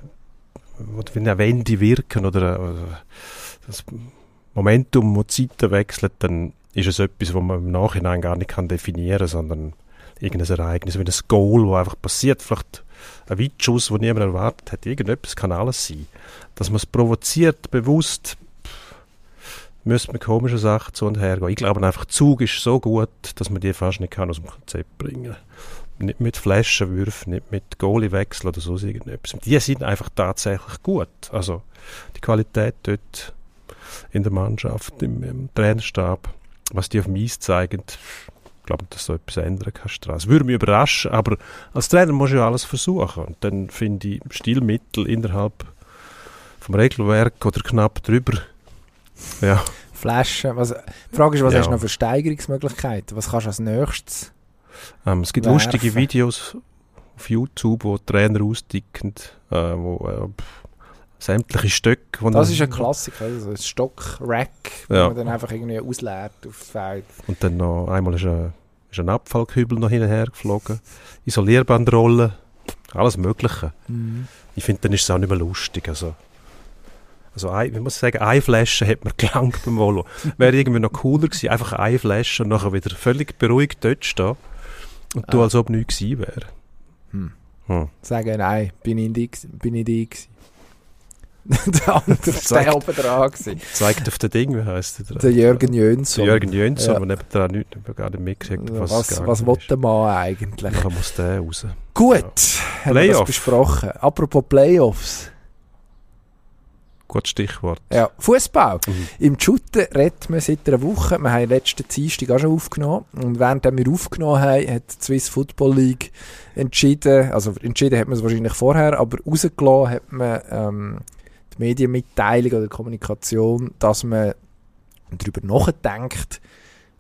wie eine Wende wirken oder, oder das Momentum, wo die Zeiten wechselt, dann ist es etwas, was man im Nachhinein gar nicht definieren kann, sondern irgendein Ereignis, wie ein Goal, das einfach passiert, vielleicht ein Weitschuss, den niemand erwartet hat, irgendetwas kann alles sein. Dass man es provoziert, bewusst, müsste man komische Sachen zu und her gehen. Ich glaube einfach, Zug ist so gut, dass man die fast nicht kann aus dem Konzept bringen Nicht mit Flaschenwürfen, nicht mit Goalie-Wechsel oder so irgendetwas. Die sind einfach tatsächlich gut. Also die Qualität dort in der Mannschaft, im, im Trainerstab, was die auf dem Eis zeigen, ich glaube, dass du etwas ändern kannst. daran. Es würde mich überraschen, aber als Trainer musst du ja alles versuchen. Und dann finde ich Stilmittel innerhalb vom Regelwerk oder knapp drüber. Ja, Flaschen, was, die Frage ist, was Ja. hast du noch für Steigerungsmöglichkeiten? Was kannst du als nächstes? ähm, es gibt Werfen. lustige Videos auf YouTube, wo Trainer ausdicken, äh, wo äh, sämtliche Stöcke. wo Das ist ein Klassiker, also ein Stock-Rack, wo Ja. man dann einfach irgendwie ausleert aufs Feld. Und dann noch einmal ist ein, ist ein Abfallkübel noch hin und her geflogen. Isolierbandrollen, alles Mögliche. Ich finde, dann ist es auch nicht mehr lustig. Also, also ein, ich muss sagen, eine Flasche hat mir gelangt beim Volo. Wäre irgendwie noch cooler gewesen, einfach eine Flasche und nachher wieder völlig beruhigt dort stehen und du, Ah. als ob nichts gewesen wäre. Hm. Hm. Sagen, nein, bin ich die, bin ich die gewesen. der andere war Zeigt- der oben dran. gewesen. Zeigt auf das Ding, wie heisst der? Der Jürgen Jönsson. Der Jürgen Jönsson, Ja. der nebenan nicht, ich habe gar nicht mitgekriegt, was, was was will ist. der Mann eigentlich? Nachher muss der raus. Gut, Ja. haben wir das besprochen. Apropos Playoffs. Gutes Stichwort. Ja, Fußball. Mhm. Im Shooten redet man seit einer Woche. Wir haben letzten Dienstag auch schon aufgenommen. Und während wir aufgenommen haben, hat die Swiss Football League entschieden, also entschieden hat man es wahrscheinlich vorher, aber rausgelassen hat man ähm, die Medienmitteilung oder Kommunikation, dass man darüber nachdenkt,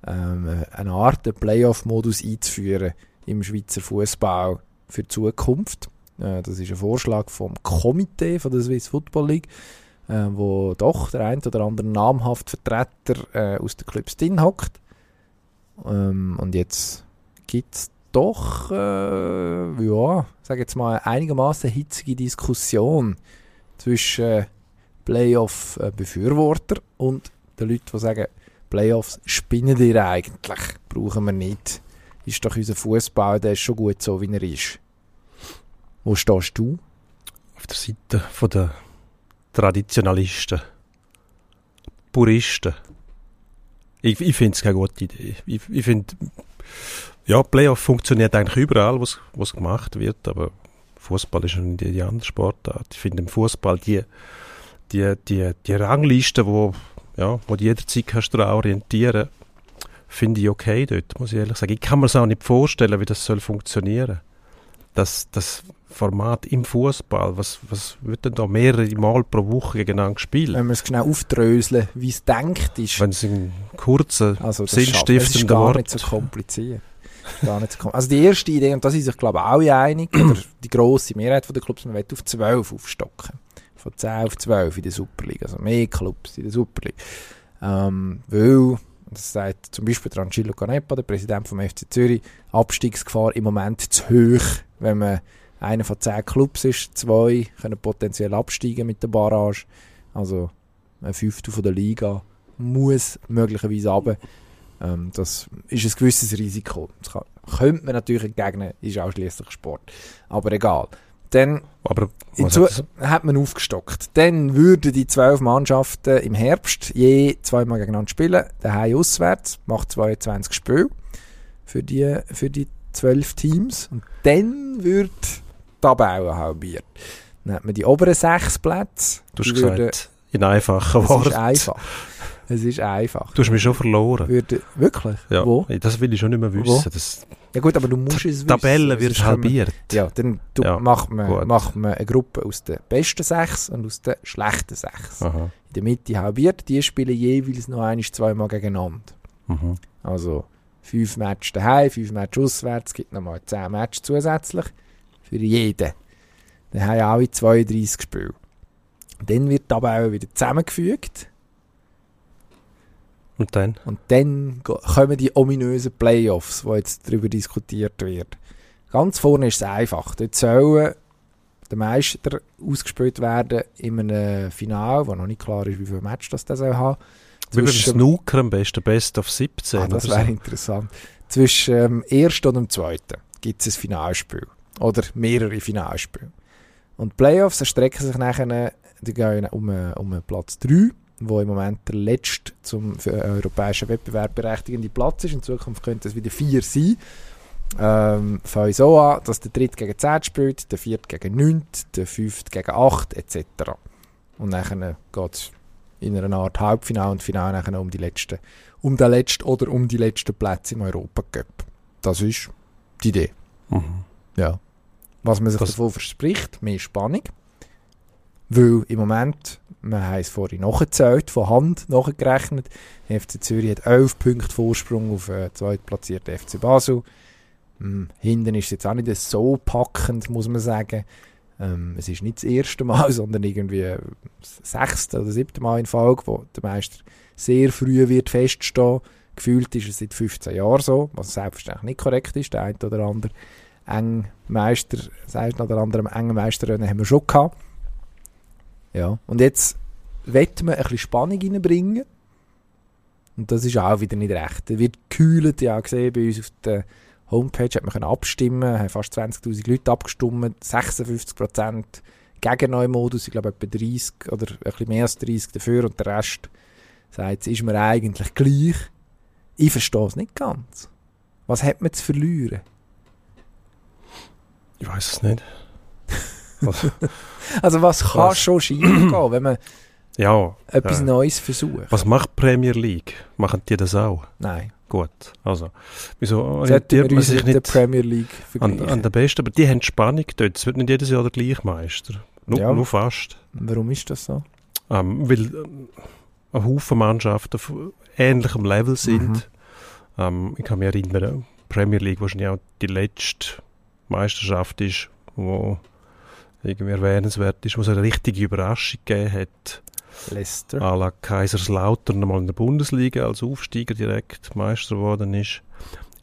ähm, eine Art Playoff-Modus einzuführen im Schweizer Fußball für die Zukunft. Äh, das ist ein Vorschlag vom Komitee von der Swiss Football League äh, wo doch der ein oder andere namhafte Vertreter äh, aus den Clubs drin hockt. Ähm, und jetzt gibt es doch, äh, ja, sage jetzt mal, einigermaßen hitzige Diskussion zwischen Playoff-Befürworter und den Leuten, die sagen, Playoffs spinnen ihr eigentlich? Brauchen wir nicht. Ist doch unser Fußball, der ist schon gut so, wie er ist. Wo stehst du? Auf der Seite der Traditionalisten. Puristen. Ich, ich finde es keine gute Idee. Ich, ich finde, ja, Playoff funktioniert eigentlich überall, was gemacht wird, aber Fußball ist eine die andere Sportart. Ich finde im Fußball die, die, die, die Rangliste, wo, ja, wo du jederzeit kannst du orientieren finde ich okay dort, muss ich ehrlich sagen. Ich kann mir es auch nicht vorstellen, wie das soll funktionieren. Das, das Format im Fußball, was, was wird denn da mehrere Mal pro Woche gegeneinander gespielt? Wenn wir es genau aufdröseln, wie es denkt ist. Wenn es in kurzen, Also das schafft- es ist sinnstiftenden gar Worten nicht so kompliziert. Gar nicht so kom also die erste Idee, und da sind sich glaube ich alle einig, oder die grosse Mehrheit der Clubs, man will auf 12 aufstocken. Von 10 auf 12 in der Super League, also mehr Clubs in der Super League. Ähm, weil, das sagt zum Beispiel der Angelo Canepa, der Präsident vom FC Zürich, Abstiegsgefahr im Moment zu hoch, wenn man einer von 10 Clubs ist, zwei können potenziell absteigen mit der Barrage, also ein Fünftel von der Liga muss möglicherweise runter. Ähm, das ist ein gewisses Risiko. Das kann, könnte man natürlich entgegnen, ist auch schließlich Sport. Aber egal. Dann Aber hat man aufgestockt. Dann würden die zwölf Mannschaften im Herbst je zweimal gegeneinander spielen. Daheim auswärts, macht 22 Spiele für die, für die zwölf Teams. Und dann wird die Tabelle halbiert. Dann hat man die oberen sechs Plätze. du hast gesagt, in einfachen Worten. einfach. Es ist einfach. Du hast mich schon verloren. Würde, wirklich? Ja, Wo? das will ich schon nicht mehr wissen. Das, Ja gut, aber du musst es die wissen. Tabelle wird halbiert. Ja, dann du, Ja, macht, man, gut. macht man eine Gruppe aus den besten sechs und aus den schlechten sechs. Aha. In der Mitte halbiert, die spielen jeweils noch ein, zweimal gegeneinander. Mhm. Also fünf Matches daheim, fünf Matches auswärts, gibt nochmal zehn Matches zusätzlich für jeden. Dann haben alle 32 Spiele. Dann wird die Tabelle wieder zusammengefügt Und dann? und dann kommen die ominösen Playoffs, wo jetzt darüber diskutiert wird. Ganz vorne ist es einfach. Dort sollen der Meister ausgespielt werden in einem Final, wo noch nicht klar ist, wie viele Matches das soll haben. Wie beim Zwischen- Snooker am besten, Best of 17. Ah, das wäre so. interessant. Zwischen dem ersten und dem zweiten gibt es ein Finalspiel. Oder mehrere Finalspiele. Und die Playoffs erstrecken sich nachher die gehen um, um Platz 3, wo im Moment der letzte zum für einen europäischen Wettbewerb berechtigende Platz ist. In Zukunft könnte es wieder 4 sein. Ähm, fangen so an, dass der dritte gegen 10 spielt, der vierte gegen 9, der fünfte gegen 8 etc. Und dann geht es in einer Art Halbfinale und Finale nachher um die letzten um den letzten oder um die letzten Plätze im Europacup. Das ist die Idee. Mhm. Ja. Was man sich Das- davon verspricht, mehr Spannung. Weil im Moment, wir haben es vorhin nachgezählt, von Hand nachgerechnet, der FC Zürich hat 11 Punkte Vorsprung auf äh, zweitplatzierten FC Basel. Hm, hinten ist es jetzt auch nicht so packend, muss man sagen. Ähm, es ist nicht das erste Mal, sondern irgendwie das sechste oder siebte Mal in Folge, wo der Meister sehr früh wird feststehen. Gefühlt ist es seit 15 Jahren so, was selbstverständlich nicht korrekt ist. Der eine oder andere eng Meister, das eine oder andere engen Meisterrennen haben wir schon gehabt. Ja, und jetzt wollen wir ein bisschen Spannung reinbringen. Und das ist auch wieder nicht recht. Da wird gekühlt, ja gesehen, bei uns auf der Homepage hat man abstimmen, haben fast 20'000 Leute abgestimmt, 56% gegen neuen Modus, ich glaube etwa 30 oder ein bisschen mehr als 30 dafür und der Rest sagt, es ist mir eigentlich gleich. Ich verstehe es nicht ganz. Was hat man zu verlieren? Ich weiß es nicht. Also was kann Was? schon schief gehen, wenn man Ja, etwas Ja. Neues versucht? was macht Premier League? Machen die das auch? Nein. Gut. Also, wieso orientiert man sich nicht Premier League an, an der Besten? Aber die haben Spannung dort. Es wird nicht jedes Jahr der Gleichmeister. Nur, Ja. nur fast. Warum ist das so? Ähm, weil ähm, ein Haufen Mannschaften auf ähnlichem Level sind. Mhm. Ähm, ich kann mich erinnern, Premier League wahrscheinlich auch die letzte Meisterschaft ist, wo irgendwie erwähnenswert ist, wo es eine richtige Überraschung gegeben hat. Leicester. à la Kaiserslautern mal in der Bundesliga als Aufsteiger direkt Meister geworden ist,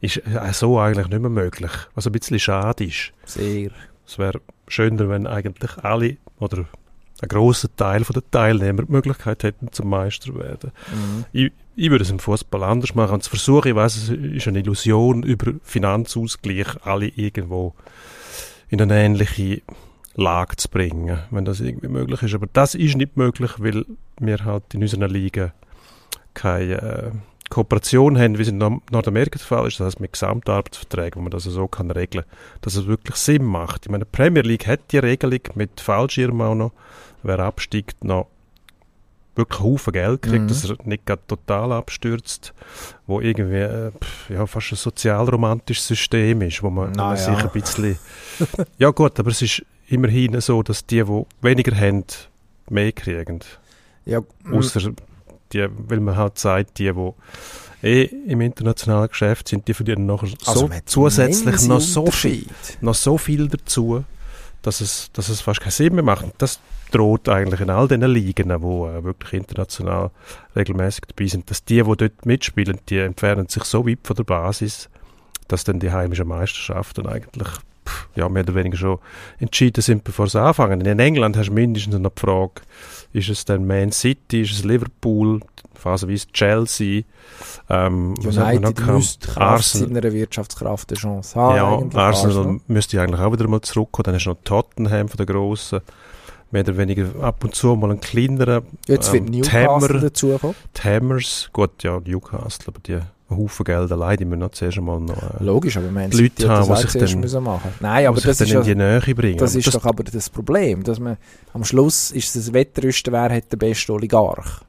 ist äh, so eigentlich nicht mehr möglich. Was ein bisschen schade ist. Sehr. Es wäre schöner, wenn eigentlich alle oder ein grosser Teil der Teilnehmer die Möglichkeit hätten, zum Meister zu werden. Mhm. Ich ich würde es im Fußball anders machen. Und zu versuchen, ich weiß, es ist eine Illusion, über Finanzausgleich alle irgendwo in eine ähnliche Lage zu bringen, wenn das irgendwie möglich ist. Aber das ist nicht möglich, weil wir halt in unseren Ligen keine äh, Kooperation haben, wie es in Nord- Nordamerika der Fall ist, das heißt mit Gesamtarbeitsverträgen, wo man das so kann regeln, dass es wirklich Sinn macht. Ich meine, die Premier League hat die Regelung mit Fallschirmen auch noch, wer absteigt, noch wirklich einen Haufen Geld kriegt, Mhm. dass er nicht gerade total abstürzt, wo irgendwie äh, ja, fast ein sozialromantisches System ist, wo man, Na man ja. sich ein bisschen... ja gut, aber es ist immerhin so, dass die, die weniger haben, mehr kriegen. Ja, mm, Außer die, weil man halt sagt, die, die eh im internationalen Geschäft sind, die verdienen nachher also so zusätzlich noch so, viel, Unterschiede. noch so viel dazu, dass es, dass es fast keinen Sinn mehr macht. Das droht eigentlich in all diesen Ligen, die äh, wirklich international regelmäßig dabei sind, dass die, die dort mitspielen, die entfernen sich so weit von der Basis, dass dann die heimischen Meisterschaften eigentlich ja, mehr oder weniger schon entschieden sind, bevor sie anfangen. In England hast du mindestens noch die Frage, ist es dann Man City, ist es Liverpool, phasenweise Chelsea, ähm, was noch United gehabt? müsste Arsenal. seiner Wirtschaftskraft eine Chance haben. ja, eigentlich. Arsenal müsste eigentlich auch wieder mal zurückkommen. Dann hast du noch Tottenham von der Grossen. Mehr oder weniger ab und zu mal einen kleineren. Jetzt wird ähm, Newcastle dazukommen. Hammers, gut, ja, Newcastle, aber die Haufen Geld allein, die müssen noch zuerst einmal noch äh, Logisch, aber man Die Leute haben, das die auch sich dann- machen. Nein, aber das ist, dann in ja, die Nähe bringen. das ist doch aber das Problem, dass man am Schluss ist ein Wettrüsten, wer hat den besten Oligarch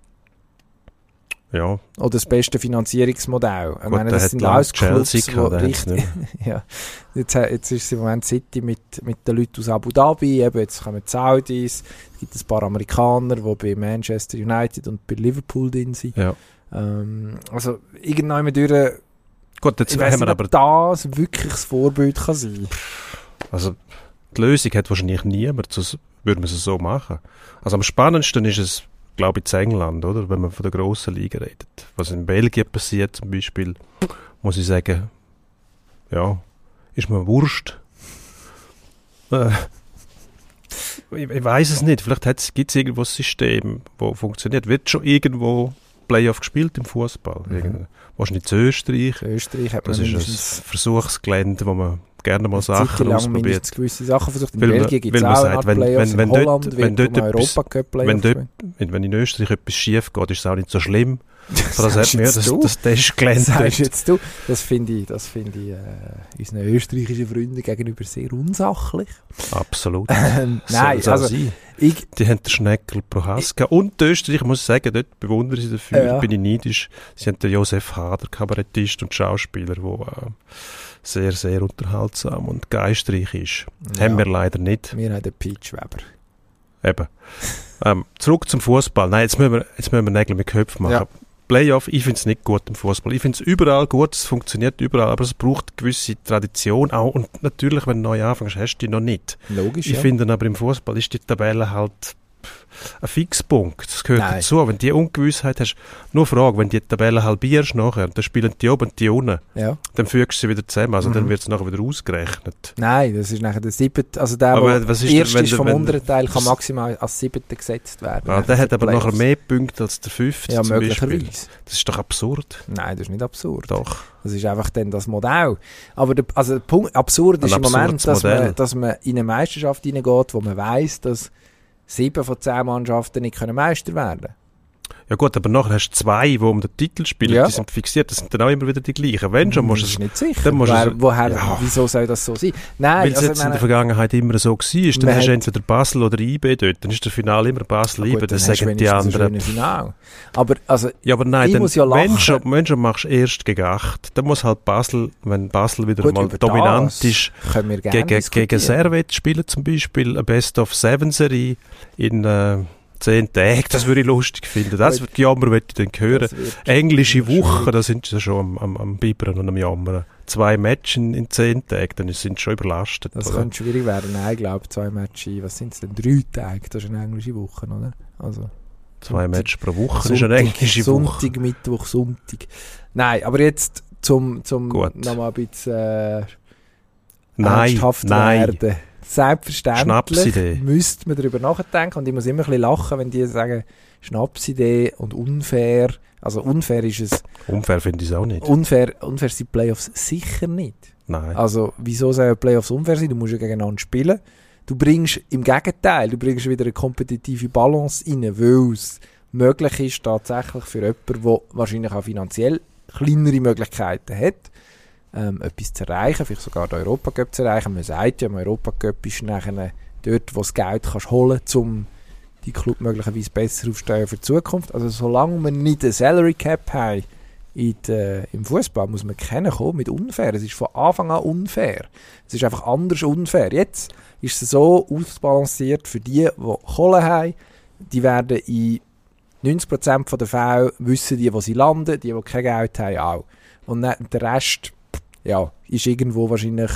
ja, oder das beste Finanzierungsmodell. Ich gut, meine, das sind alles Clubs, hat's richtig, ja. Jetzt, jetzt ist es im Moment City mit, mit den Leuten aus Abu Dhabi, eben jetzt kommen die Saudis, es gibt ein paar Amerikaner, die bei Manchester United und bei Liverpool drin sind. Ja. Ähm, also irgendwann durch, Gut, jetzt ich weiss haben wir nicht, aber, das wirklich das Vorbild kann sein. also, die Lösung hat wahrscheinlich niemand, sonst würde man es so machen. Also am spannendsten ist es, glaube ich, in England, oder? Wenn man von der grossen Liga redet. Was in Belgien passiert zum Beispiel, muss ich sagen, ja, ist mir Wurst. Äh, ich ich weiß es nicht. Vielleicht gibt es irgendwo ein System, das funktioniert. Wird schon irgendwo Playoff gespielt im Fußball? Mhm. Wahrscheinlich in Österreich. Österreich hat man Das ist mindestens ein Versuchsgelände, wo man gerne mal Sachen ausprobiert. gewisse Sachen versucht. In Weil man- Belgien gibt es auch man sagt, wenn- Playoffs. wenn- wenn in dort- Holland wenn um etwas- wenn gespielt. Wenn, wenn in Österreich etwas schief geht, ist es auch nicht so schlimm. Das hat mir das, das Testgelände Das sagst dort. jetzt du. Das finde ich, das finde ich äh, unseren österreichischen Freunden gegenüber sehr unsachlich. Absolut. Ähm, Nein, soll also ich, Die haben den Schneckel pro Hass gehabt. Und die Österreich, muss ich sagen, dort bewundere ich sie dafür, Ja. bin ich neidisch. Sie haben den Josef Hader, Kabarettist und Schauspieler, der äh, sehr, sehr unterhaltsam und geistreich ist. Haben wir leider nicht. wir haben den Peach Weber. Eben. ähm, zurück zum Fußball. Nein, jetzt müssen wir, jetzt müssen wir Nägel mit Köpfen machen. Ja. Playoff, ich finde es nicht gut im Fußball. Ich finde es überall gut, es funktioniert überall, aber es braucht gewisse Tradition auch. Und natürlich, wenn du neu anfängst, hast du die noch nicht. Logisch, Ich ja. finde aber im Fußball ist die Tabelle halt ein Fixpunkt. Das gehört Nein. dazu. Wenn du die Ungewissheit hast, nur Frage, wenn die Tabelle halbierst nachher, dann spielen die oben und die unten, ja. dann fügst du sie wieder zusammen. Also dann Mhm. wird es nachher wieder ausgerechnet. Nein, das ist nachher der siebte, also der, Aber der ist wenn ist du- vom wenn- unteren Teil, kann maximal als siebter gesetzt werden. Ah, der hat aber nachher mehr Punkte als der fünfte Ja, möglicherweise. Das ist doch absurd. Nein, das ist nicht absurd. Doch. Das ist einfach dann das Modell. Aber der, also der Punkt, absurd ist im Moment, dass Modell. man, dass man in eine Meisterschaft hineingeht, wo man weiß, dass sieben von zehn Mannschaften nicht können Meister werden Ja gut, aber nachher hast du zwei, die um den Titel spielen, Ja. die sind fixiert, das sind dann auch immer wieder die gleichen. Wenn schon, musst du das es... ist nicht sicher. dann musst Wer, es- woher, Ja. Wieso soll das so sein? Nein, Weil es also, jetzt in meine- der Vergangenheit immer so war, dann hast du entweder Basel oder IB dort, dann ist der Finale immer Basel, IB, gut, dann dann hast du sagen die anderen... Aber also, Ja, aber nein, dann, muss ja wenn, schon, wenn schon machst du erst gegen acht, dann muss halt Basel, wenn Basel wieder gut, mal dominant das ist, gegen, gegen. Servet spielen zum Beispiel, eine Best-of-Seven-Serie in äh, zehn Tagen, das würde ich lustig finden. Das wird Jammer, würde ich dann hören. Englische. Woche, da sind sie schon am, am, am Bibern und am Jammern. Zwei Matches in, zehn Tagen, dann sind sie schon überlastet. Das oder? könnte schwierig werden. Nein, ich glaube, zwei Matches, was sind es denn? Drei Tage, das ist eine englische Woche, oder? Also, Zwei Sonntag- Matches pro Woche, das ist eine englische Woche. Sonntag, Mittwoch, Sonntag. Nein, aber jetzt zum, zum nochmal ein bisschen äh, Nein, nein. werden. Selbstverständlich müsste man darüber nachdenken und ich muss immer ein bisschen lachen, wenn die sagen, Schnapsidee und unfair. Also unfair ist es, Unfair finde ich es auch nicht. unfair, unfair sind Playoffs sicher nicht. Nein. Also, wieso sollen Playoffs unfair sein? Du musst ja gegeneinander spielen. Du bringst im Gegenteil, du bringst wieder eine kompetitive Balance rein, weil es möglich ist, tatsächlich für jemanden, der wahrscheinlich auch finanziell kleinere Möglichkeiten hat, ähm, etwas zu erreichen, vielleicht sogar den Europacup zu erreichen. Man sagt ja, im Europacup ist nachher dort, wo das Geld kannst holen um die Club möglicherweise besser aufstellen für die Zukunft. Also solange wir nicht eine Salary Cap haben in der, im Fußball, muss man kennen mit unfair. Es ist von Anfang an unfair. Es ist einfach anders unfair. Jetzt ist es so ausbalanciert für die, die Kohle haben. Die werden in 90% der Fälle wissen die, wo sie landen, die, die kein Geld haben, auch. Und der Rest, ja, ist irgendwo wahrscheinlich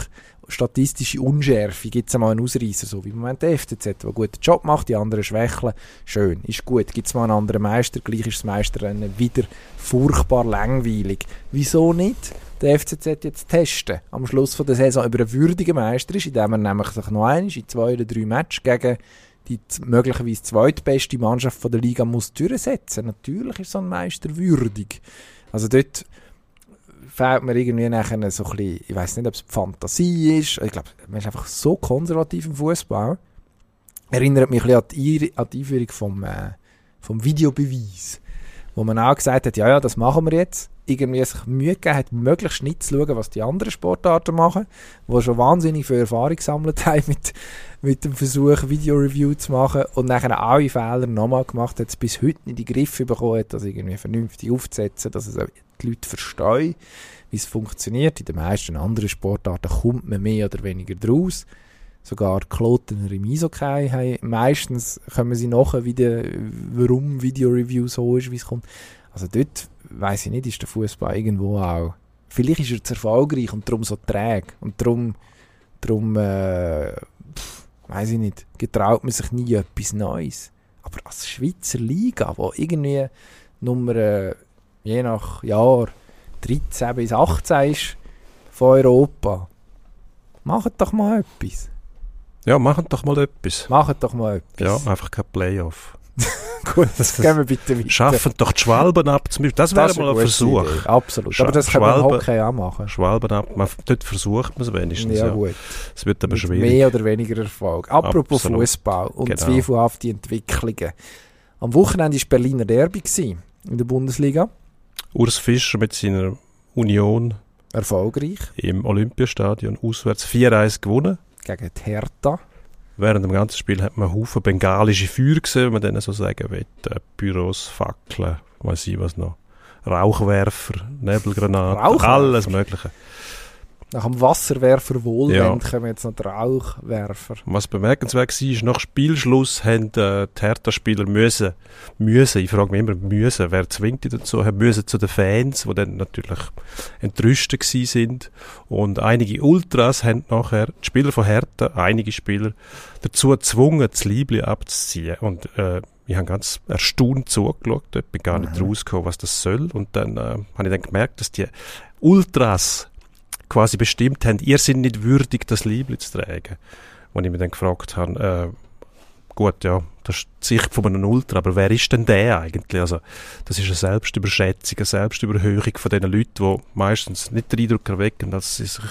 statistische Unschärfe. Gibt es einmal einen Ausreißer, so wie im Moment der FCZ, der einen guten Job macht, die anderen schwächeln. Schön, ist gut. Gibt es mal einen anderen Meister, gleich ist das Meisterrennen wieder furchtbar langweilig. Wieso nicht? Der FCZ jetzt testen, am Schluss von der Saison über einen würdigen Meister ist, indem er nämlich sich noch einmal in zwei oder drei Matches gegen die möglicherweise zweitbeste Mannschaft von der Liga muss durchsetzen. Natürlich ist so ein Meister würdig. Also dort fehlt mir irgendwie nachher so ein bisschen, ich weiß nicht, ob es die Fantasie ist. Ich glaube, man ist einfach so konservativ im Fußball. Erinnert mich ein bisschen an die, die Einführung vom, äh, vom Videobeweis, wo man auch gesagt hat, ja, ja, das machen wir jetzt. Irgendwie sich Mühe gegeben hat, möglichst nicht zu schauen, was die anderen Sportarten machen, wo schon wahnsinnig viel Erfahrung gesammelt haben mit, mit dem Versuch, Video-Review zu machen und nachher alle Fehler nochmal gemacht hat, bis heute nicht in die Griffe bekommen hat, das irgendwie vernünftig aufzusetzen, dass es die Leute verstehen, wie es funktioniert. In den meisten anderen Sportarten kommt man mehr oder weniger draus. Sogar Klotener im Eishockey haben meistens kommen sie nachher wieder, warum Video-Review so ist, wie es kommt. Also dort, weiß ich nicht, ist der Fußball irgendwo auch. Vielleicht ist er zu erfolgreich und darum so träge. Und darum, darum äh, weiß ich nicht, getraut man sich nie etwas Neues. Aber als Schweizer Liga, wo irgendwie Nummer, äh, je nach Jahr, 13 bis 18 ist von Europa, macht doch mal etwas. Ja, machen doch mal etwas. Macht doch mal Ja, etwas. einfach kein Playoff. Gut, gehen wir bitte weiter. Schaffen doch die Schwalben ab. Zum Beispiel. Das wäre Das mal ein Versuch. Idee. Absolut. Schwa- Aber das kann man im Hockey auch machen. Schwalben ab. Man, dort versucht man es wenigstens. Ja, Ja, gut. Es wird aber Mit schwierig. mehr oder weniger Erfolg. Apropos. Fußball und Genau. zweifelhafte Entwicklungen. Am Wochenende war Berliner Derby gewesen, in der Bundesliga. Urs Fischer mit seiner Union Erfolgreich im Olympiastadion auswärts 4-1 gewonnen. gegen die Hertha. Während dem ganzen Spiel hat man Haufen bengalische Feuer gesehen, wenn man denen so sagen will. Äh, Büros, Fackeln, weiß ich was noch. Rauchwerfer, Nebelgranaten, Rauchwerfer? alles Mögliche. Nach dem Wasserwerfer Wohlwend Ja. kommen jetzt noch die Rauchwerfer. Was bemerkenswert war, ist, nach Spielschluss haben äh, die Hertha-Spieler müssen, müssen, ich frage mich immer, müssen, wer zwingt die dazu, haben müssen zu den Fans, die dann natürlich entrüstet sind. Und einige Ultras haben nachher, die Spieler von Hertha, einige Spieler, dazu gezwungen, das Liebli abzuziehen. Und äh, ich habe ganz erstaunt zugeschaut, dort bin gar nicht Mhm. rausgekommen, was das soll. Und dann äh, habe ich dann gemerkt, dass die Ultras quasi bestimmt haben, ihr seid nicht würdig, das Liebli zu tragen. Wo ich mich dann gefragt habe, äh, gut, ja, das ist die Sicht von einem Ultra, aber wer ist denn der eigentlich? Also, das ist eine Selbstüberschätzung, eine Selbstüberhöhung von den Leuten, die meistens nicht den Eindruck erwecken, dass sie sich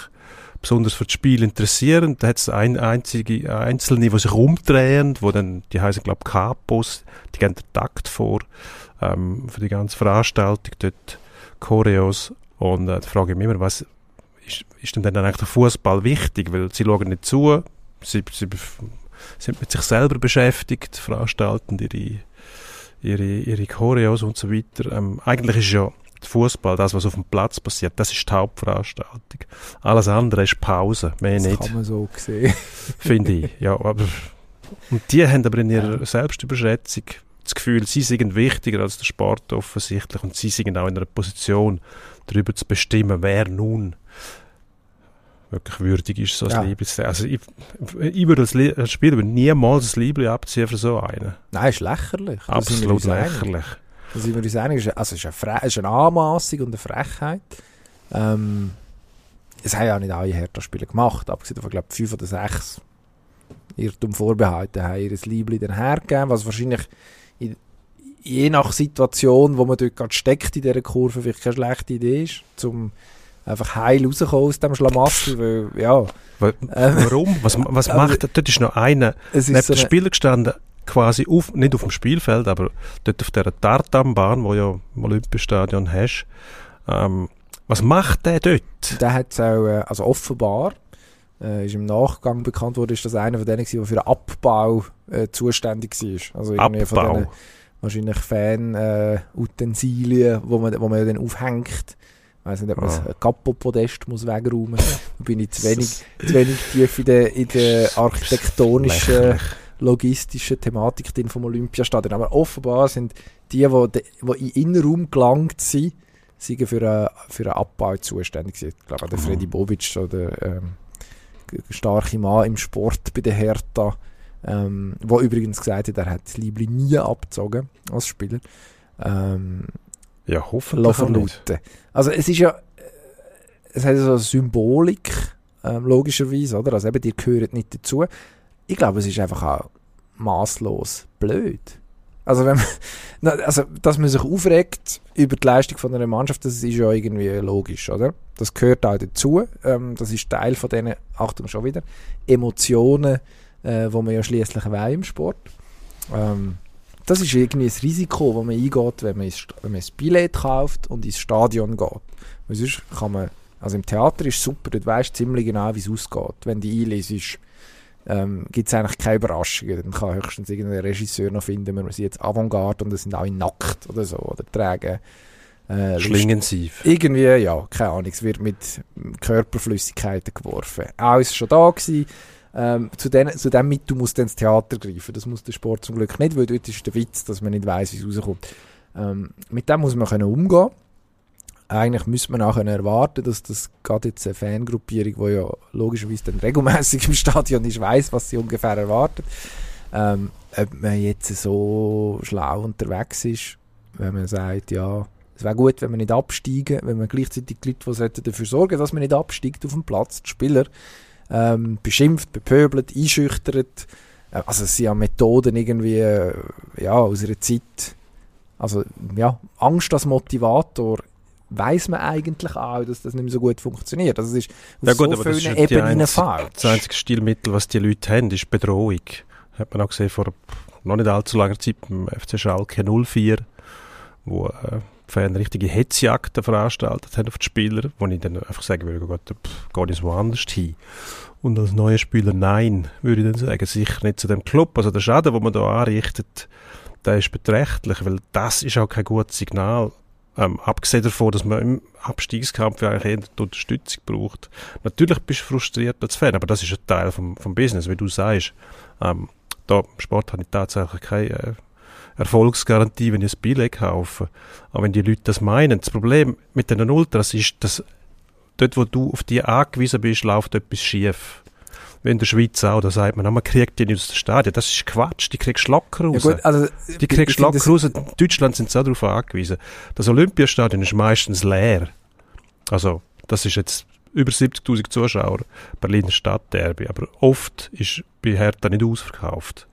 besonders für das Spiel interessieren. Da hat es ein, einzige Einzelne, die sich umdrehen, wo dann, die heißen glaube ich Capos, die geben den Takt vor ähm, für die ganze Veranstaltung, dort Choreos. Und äh, da frage ich mich immer, was ist, ist denn dann eigentlich der Fußball wichtig? Weil sie schauen nicht zu, sie, sie sind mit sich selber beschäftigt, veranstalten ihre, ihre, ihre Choreos und so weiter. Ähm, eigentlich ist ja der Fußball, das, was auf dem Platz passiert, das ist die Hauptveranstaltung. Alles andere ist Pause, mehr Das nicht, kann man so sehen. finde ich. Ja, aber, und die haben aber in ihrer Selbstüberschätzung das Gefühl, sie sind wichtiger als der Sport offensichtlich und sie sind auch in einer Position, darüber zu bestimmen, wer nun wirklich würdig ist, so ein Ja. Liebling zu Also ich, ich würde als, Lie- als Spieler niemals ein Liebling abziehen für so einen. Nein, ist lächerlich. Absolut lächerlich. Da sind wir uns einig. Also es ist eine, Fre ist eine Anmassung und eine Frechheit. Ähm, es haben ja auch nicht alle Hertha-Spieler gemacht. Abgesehen von, glaube ich, fünf oder sechs Irrtum vorbehalten haben, ihr Liebling dann hergegeben, was wahrscheinlich in, je nach Situation, wo man dort gerade steckt in dieser Kurve, vielleicht keine schlechte Idee ist, zum einfach heil rauskommen aus dem Schlamassel, weil, ja. Ähm, Warum? Was, was macht er? Dort ist noch einer es neben ist so Spieler gestanden, quasi auf, nicht auf dem Spielfeld, aber dort auf dieser Tartanbahn, wo ja im Olympiastadion hast. Ähm, was macht der dort? der hat auch, äh, also offenbar, äh, ist im Nachgang bekannt worden, ist das einer von denen der für den Abbau äh, zuständig war. Also irgendwie von Abbau. denen wahrscheinlich Fan-Utensilien, wo, man, wo man dann aufhängt. Ich weiss nicht, ob man Ah. ein Kapopodest muss wegräumen muss. Da bin ich zu wenig, zu wenig tief in der, in der architektonischen, logistischen Thematik drin vom Olympiastadion. Aber offenbar sind die, die, die in den Innenraum gelangt sind, sind für einen, für einen Abbau zuständig. Ich glaube, der. Freddy Bobic, der ähm, starke Mann im Sport bei der Hertha, ähm, wo übrigens gesagt hat, er hat das Liebling nie abgezogen als Spieler. Ähm, Ja, hoffentlich verlauten. Also es ist ja, äh, es hat so eine Symbolik, ähm, logischerweise, oder? Also eben, die gehören nicht dazu. Ich glaube, es ist einfach auch maßlos blöd. Also wenn man, also, dass man sich aufregt über die Leistung von einer Mannschaft, das ist ja irgendwie logisch, oder? Das gehört auch dazu. Ähm, das ist Teil von diesen, Achtung schon wieder, Emotionen, äh, wo man ja schließlich will im Sport. Ähm, das ist irgendwie ein Risiko, das man eingeht, wenn man, ins, St- wenn man ein Billett kauft und ins Stadion geht. Weil sonst kann man, also im Theater ist es super, dort weisst du ziemlich genau, wie es ausgeht. Wenn die einlesest, ähm, gibt es eigentlich keine Überraschungen. Dann kann höchstens irgendein Regisseur noch finden, wir sind jetzt Avantgarde und es sind alle nackt oder so, oder tragen äh, Schlingensief. irgendwie, ja, keine Ahnung, es wird mit Körperflüssigkeiten geworfen. Auch ist schon da gewesen. Ähm, zu, den, zu dem Mittel muss dann das Theater greifen. Das muss der Sport zum Glück nicht, weil dort ist der Witz, dass man nicht weiß, wie es rauskommt. Ähm, mit dem muss man können umgehen. Eigentlich müsste man auch erwarten, dass das gerade jetzt eine Fangruppierung, die ja logischerweise dann regelmäßig im Stadion ist, weiß, was sie ungefähr erwartet. Ähm, ob man jetzt so schlau unterwegs ist, wenn man sagt, ja, es wäre gut, wenn wir nicht absteigen, wenn man gleichzeitig die Leute, die sollten dafür sorgen, dass man nicht absteigt auf dem Platz, die Spieler, ähm, beschimpft, bepöbelt, einschüchtert. Äh, Also es sind ja Methoden irgendwie, äh, ja, aus einer Zeit, also ja, Angst als Motivator, weiß man eigentlich auch, dass das nicht mehr so gut funktioniert. Also es ist auf Ja gut, so vielen Ebenen einzige- falsch. Das einzige Stilmittel, was die Leute haben, ist Bedrohung. Hat man auch gesehen vor noch nicht allzu langer Zeit beim FC Schalke 04, wo äh, Fans richtige Hetzjagden veranstaltet haben auf die Spieler, wo ich dann einfach sagen würde, Gott, pff, geh jetzt woanders hin. Und als neuer Spieler nein, würde ich dann sagen, sicher nicht zu dem Club. Also der Schaden, den man da anrichtet, der ist beträchtlich, weil das ist auch kein gutes Signal. Ähm, abgesehen davon, dass man im Abstiegskampf eigentlich eher die Unterstützung braucht. Natürlich bist du frustriert als Fan, aber das ist ein Teil vom, vom Business, wie du sagst. Ähm, da im Sport habe ich tatsächlich keine äh, Erfolgsgarantie, wenn ich ein Billett kaufe. Aber wenn die Leute das meinen, das Problem mit den Ultras ist, dass dort, wo du auf die angewiesen bist, läuft etwas schief. Wie in der Schweiz auch, da sagt man, "Ah, man kriegt die nicht aus dem Stadion. Das ist Quatsch, die kriegst locker Ja raus. gut, also, Die kriegst locker raus. In Deutschland sind sie auch darauf angewiesen. Das Olympiastadion ist meistens leer. Also, das ist jetzt über 70.000 Zuschauer, Berliner Stadtderby. Aber oft ist bei Hertha nicht ausverkauft.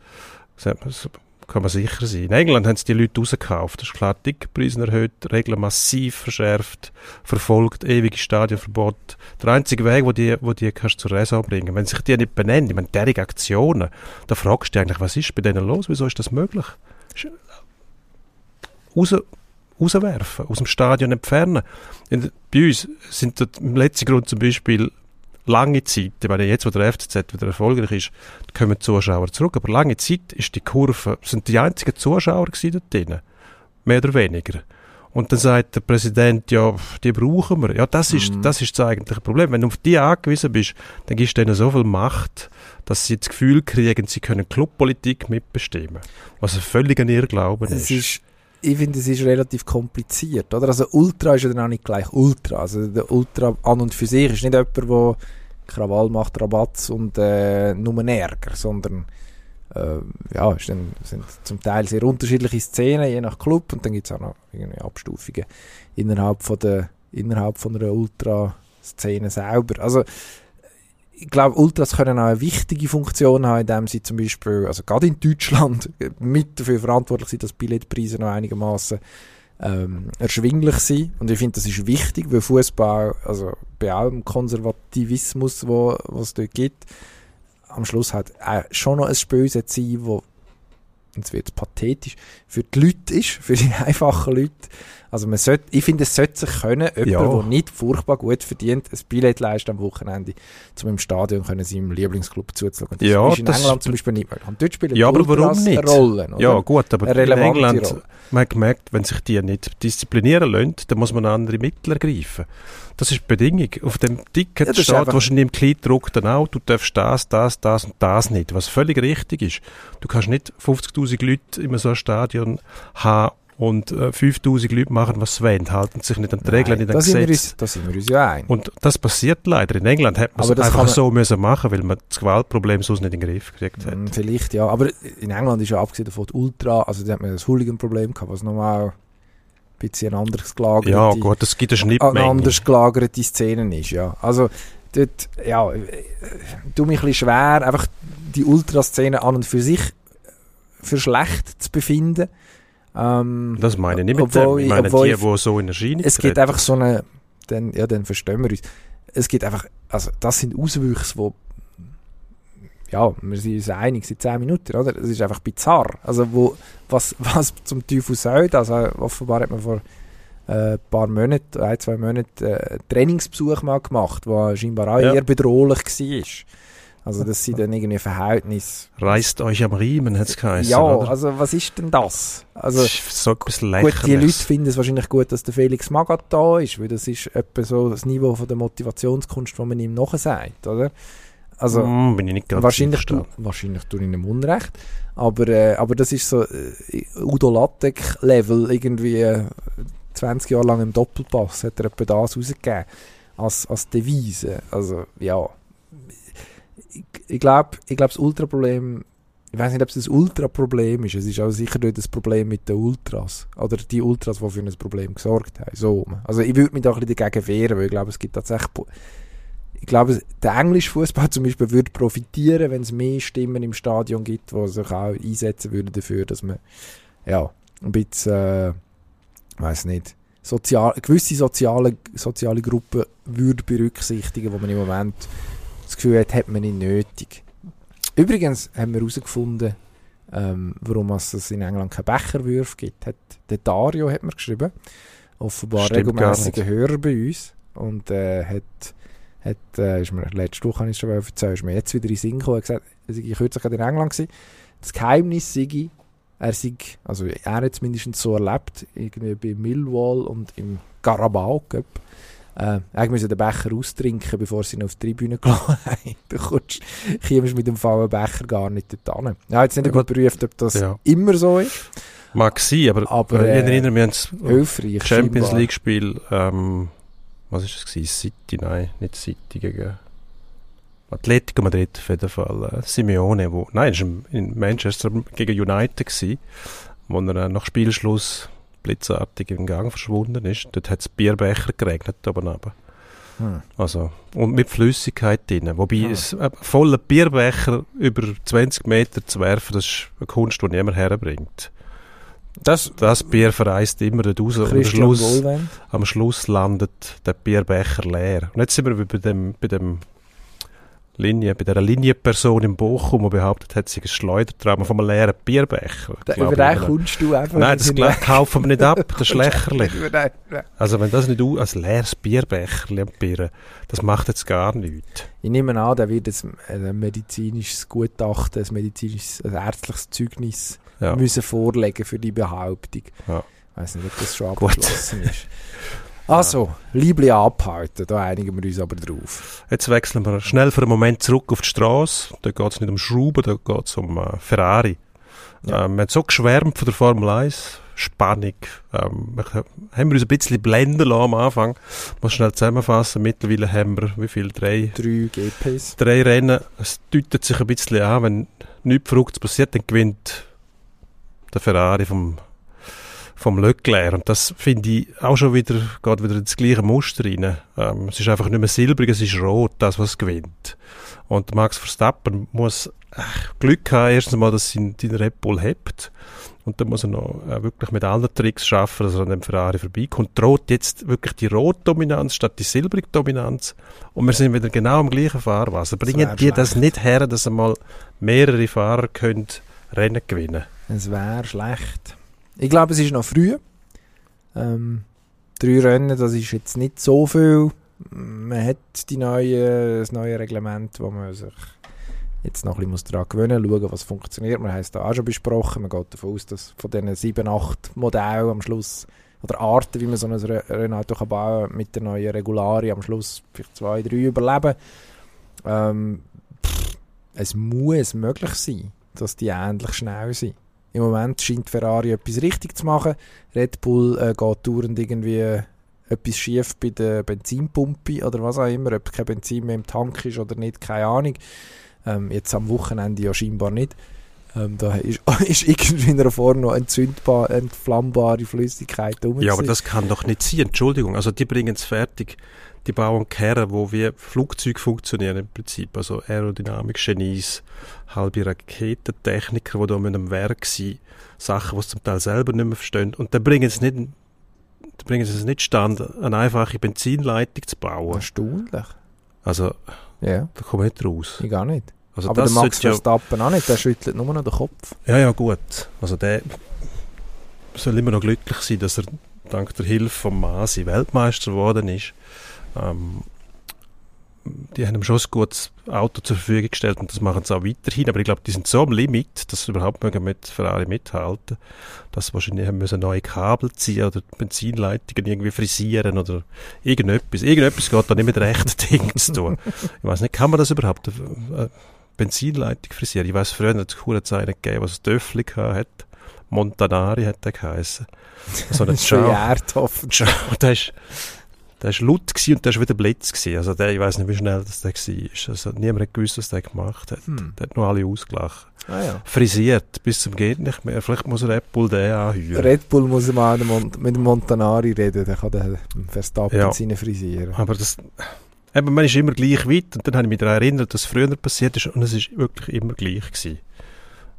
Kann man sicher sein. In England haben sie die Leute rausgekauft. Das ist klar, Ticketpreise erhöht, Regeln massiv verschärft, verfolgt, ewige Stadionverbot. Der einzige Weg, wo die, wo die kannst zur Raison bringen. Wenn sich die nicht benennen, ich meine, derige Aktionen, da fragst du dich eigentlich, was ist bei denen los? Wieso ist das möglich? Raus, rauswerfen, aus dem Stadion entfernen. In, bei uns sind dort im letzten Grund zum Beispiel lange Zeit, ich meine, jetzt, wo der FCZ wieder erfolgreich ist, kommen die Zuschauer zurück, aber lange Zeit ist die Kurve, sind die einzigen Zuschauer gewesen dort drinnen. Mehr oder weniger. Und dann sagt der Präsident, ja, die brauchen wir. Ja, das ist, Mhm. das ist das eigentliche Problem. Wenn du auf die angewiesen bist, dann gibst du ihnen so viel Macht, dass sie das Gefühl kriegen, sie können Clubpolitik mitbestimmen. Was ein völliger Irrglaube Es ist. Ich finde, es ist relativ kompliziert, oder? Also Ultra ist ja dann auch nicht gleich Ultra. Also der Ultra an und für sich ist nicht jemand, der Krawall macht, Rabatz und äh, nur Ärger, sondern äh, ja, dann, sind zum Teil sehr unterschiedliche Szenen, je nach Club und dann gibt es auch noch irgendwie Abstufungen innerhalb von der innerhalb von einer Ultra-Szene selber. Also ich glaube, Ultras können auch eine wichtige Funktion haben, indem sie zum Beispiel, also gerade in Deutschland, mit dafür verantwortlich sind, dass Billetpreise noch einigermaßen ähm, erschwinglich sind. Und ich finde, das ist wichtig, weil Fußball, also bei allem Konservativismus, wo es dort gibt, am Schluss hat äh, schon noch ein Spiel sein, wo jetzt wird es pathetisch, für die Leute ist, für die einfachen Leute. Also man sollte, ich finde, es sollte sich können, jemand, Ja. der nicht furchtbar gut verdient, ein Billett leisten am Wochenende, um im Stadion können seinem Lieblingsclub zuzuschauen. Das Ja, ist in das- England zum Beispiel nicht möglich. Und dort spielen Ja, aber warum nicht? eine Rolle, oder? Ja, gut, aber in England, Rolle. man hat gemerkt, wenn sich die nicht disziplinieren lassen, dann muss man andere Mittel ergreifen. Das ist die Bedingung. Auf dem Ticket Ja, steht wahrscheinlich im Kleidruck dann auch, du darfst das, das, das und das nicht, was völlig richtig ist. Du kannst nicht 50'000 Leute in so einem Stadion haben und äh, 5'000 Leute machen, was sie wollen, halten sich nicht an die Regeln, nicht Nein, an da sind, wir Gesetze. uns, da sind wir uns ja einig. Und das passiert leider. In England hat man es das einfach man- so müssen machen, weil man das Gewaltproblem sonst nicht in den Griff gekriegt hat. Mm, Vielleicht, ja. Aber in England ist ja abgesehen davon Ultra, also da hat man das Hooligan-Problem gehabt, was nochmal ein bisschen ein anderes gelagerte, Ja, gut, es gibt eine eine Schnittmenge. anders gelagerte Szenen ist, ja. Also dort, ja, äh, äh, mich ein bisschen schwer, einfach die Ultraszene an und für sich für schlecht zu befinden. Ähm, Das meine ich nicht mit Obwohl dem. Ich meine obwohl die, die so in Erscheinung es gibt einfach so eine, dann, ja, dann verstehen wir uns. Es gibt einfach, also das sind Auswüchse, wo, ja, wir sind uns einig, seit 10 Minuten, oder? Das ist einfach bizarr. Also wo, was, was zum Teufel soll das? Also offenbar hat man vor äh, ein paar Monaten, ein, zwei Monaten, äh, einen Trainingsbesuch mal gemacht, der scheinbar auch Ja. eher bedrohlich war. Also das sind dann irgendwie Verhältnisse. Reißt euch am Riemen, hat es geheißen. ja, oder? also was ist denn das? Also das ist so etwas Gut, die Leute Lächerliches. finden es wahrscheinlich gut, dass der Felix Magath da ist, weil das ist etwa so das Niveau von der Motivationskunst, das man ihm nachher sagt, oder? Also, Mm, bin ich nicht ganz wahrscheinlich, tu, wahrscheinlich tue ich ihm Unrecht, aber, äh, aber das ist so äh, Udo Lattek-Level, irgendwie äh, 20 Jahre lang im Doppelpass hat er etwa das rausgegeben, als, als Devise, also, ja. Ich, glaube, ich glaub, das Ultraproblem ich weiß nicht, ob es ein Ultra-Problem ist. Es ist auch sicher nicht das Problem mit den Ultras. Oder die Ultras, die für ein Problem gesorgt haben. So. Also ich würde mich da ein bisschen dagegen wehren, weil ich glaube, es gibt tatsächlich... Ich glaube, der englische Fußball zum Beispiel würde profitieren, wenn es mehr Stimmen im Stadion gibt, die sich auch einsetzen würden dafür, dass man ja, ein bisschen, äh, weiß nicht, sozial, gewisse soziale, soziale Gruppen würde berücksichtigen, wo man im Moment das Gefühl hat, hat man nicht nötig. Übrigens haben wir herausgefunden, ähm, warum es in England keine Becherwürfe gibt. Hat, der Dario hat mir geschrieben, offenbar regelmäßiger. Hörer bei uns und äh, hat, hat äh, ist mir, letzte Woche habe ich es schon mal erzählt, ist mir jetzt wieder in den Sinn gekommen, hat gesagt, sei kürzlich gerade in England gewesen. Das Geheimnis sei, er sei, also er hat es mindestens so erlebt, irgendwie bei Millwall und im Carabao Cup, äh, eigentlich müssen den Becher austrinken, bevor sie ihn auf die Tribüne gelassen haben. Du kommst, kommst mit dem vollen Becher gar nicht dort hin. Ich habe jetzt nicht Ja, überprüft, ob das Ja. immer so ist. Mag sein, aber, Aber, äh, ich erinnere mich an das Hilfreich. Champions scheinbar. League Spiel, ähm, was ist es gewesen? City, nein, nicht City gegen Atletico Madrid auf jeden Fall. Äh, Simeone, wo, nein, war in Manchester gegen United gewesen, wo er äh, nach Spielschluss blitzartig im Gang verschwunden ist. Dort hat es Bierbecher geregnet oben runter. Hm. Also, und mit Flüssigkeit drin. Wobei Ah. es, ein voller Bierbecher über 20 Meter zu werfen, das ist eine Kunst, die niemand herbringt. Das Das Bier verreist immer raus. und Am Schluss, am Schluss landet der Bierbecher leer. Und jetzt sind wir bei dem, bei dem Linie, bei der Linienperson im Bochum, die behauptet hat, sie ein Schleudertrauma von einem leeren Bierbecher. Da, über den kommst du einfach Nein, das kaufen wir nicht ab, das ist lächerlich. Also wenn das nicht au- als leeres Bierbecher ampieren, das macht jetzt gar nichts. Ich nehme an, da wird ein, ein medizinisches Gutachten, ein medizinisches, ein ärztliches Zeugnis Ja. müssen vorlegen für die Behauptung. Ja. Ich weiß nicht, ob das schon abgeschlossen ist. Also, Liebli abhalten, da einigen wir uns aber drauf. Jetzt wechseln wir schnell für einen Moment zurück auf die Straße. Da geht es nicht um Schrauben, da geht es um äh, Ferrari. Ja. Ähm, wir haben so geschwärmt von der Formel 1. Spannung. Ähm, wir haben wir uns ein bisschen blenden lassen am Anfang. Muss schnell zusammenfassen. Mittlerweile haben wir, wie viel? Drei, Drei GPs. drei Rennen. Es deutet sich ein bisschen an, wenn nichts Verrücktes passiert, dann gewinnt der Ferrari vom vom Leclerc. Und das finde ich auch schon wieder, geht wieder ins gleiche Muster rein. Ähm, es ist einfach nicht mehr silbrig, es ist rot, das, was gewinnt. Und Max Verstappen muss äh, Glück haben, erstens mal, dass ihn den Red Bull hebt. Und dann muss er noch äh, wirklich mit allen Tricks schaffen, dass er an dem Ferrari vorbeikommt. Droht jetzt wirklich die Rot-Dominanz statt die Silbrig-Dominanz. Und wir sind wieder genau im gleichen Fahrwasser. Bringen die das schlecht. nicht her, dass einmal mehrere Fahrer können Rennen gewinnen Es wäre schlecht. Ich glaube, es ist noch früh. Ähm, drei Rennen, das ist jetzt nicht so viel. Man hat die neue, das neue Reglement, wo man sich jetzt noch ein bisschen daran gewöhnen muss, schauen, was funktioniert. Man es da auch schon besprochen. Man geht davon aus, dass von diesen sieben, acht Modellen am Schluss oder Arten, wie man so ein Re- Rennauto kann bauen kann, mit der neuen Regularien am Schluss vielleicht zwei, drei überleben. Ähm, pff, es muss möglich sein, dass die ähnlich schnell sind. Im Moment scheint Ferrari etwas richtig zu machen. Red Bull äh, geht dauernd irgendwie etwas schief bei der Benzinpumpe oder was auch immer, ob kein Benzin mehr im Tank ist oder nicht, keine Ahnung. Ähm, jetzt am Wochenende ja scheinbar nicht. Ähm, da ist, ist irgendwie in einer Form noch entzündbar, entflammbare Flüssigkeit rum. Ja, aber das kann doch nicht sein. Entschuldigung. Also die bringen es fertig. Die bauen Kerne, wo wie Flugzeuge funktionieren im Prinzip. Also Aerodynamik-Genies, halbe Raketentechniker, die da mit einem Werk sind. Sachen, die sie zum Teil selber nicht mehr verstehen. Und dann bringen sie nicht, dann bringen sie es nicht stand, eine einfache Benzinleitung zu bauen. Erstaunlich. Also, Ja, da kommen wir nicht raus. ich gar nicht. Also aber das der Max sollte ja, Verstappen auch nicht, der schüttelt nur noch den Kopf. Ja, ja, gut. Also der soll immer noch glücklich sein, dass er dank der Hilfe von Masi Weltmeister geworden ist. Ähm, die haben ihm schon ein gutes Auto zur Verfügung gestellt und das machen sie auch weiterhin. Aber ich glaube, die sind so am Limit, dass sie überhaupt mit Ferrari mithalten, dass sie wahrscheinlich haben müssen neue Kabel ziehen oder die Benzinleitungen irgendwie frisieren oder irgendetwas. Irgendetwas geht da nicht mit rechten Dingen zu tun. Ich weiß nicht, kann man das überhaupt? Äh, Benzinleitung frisieren. Ich weiß, früher hat es eine Zeit gegeben, was Döffli hat. Montanari hat der geheißen. So ein Schon Ciao. Erdhoffen. Ciao. Der ist, der ist laut und der ist wieder Blitz gewesen. Also der, ich weiß nicht, wie schnell das der war. Also niemand hat gewusst, was der gemacht hat. Hm. Der hat nur alle ausgelacht. Ah, ja. Frisiert, bis zum geht nicht mehr. Vielleicht muss Red Bull den anheuern. Red Bull muss mal mit dem Montanari reden, dann kann der Verstappen Ja. seine frisieren. Aber das, eben, man ist immer gleich weit und dann habe ich mich daran erinnert, dass es früher passiert ist und es ist wirklich immer gleich gewesen.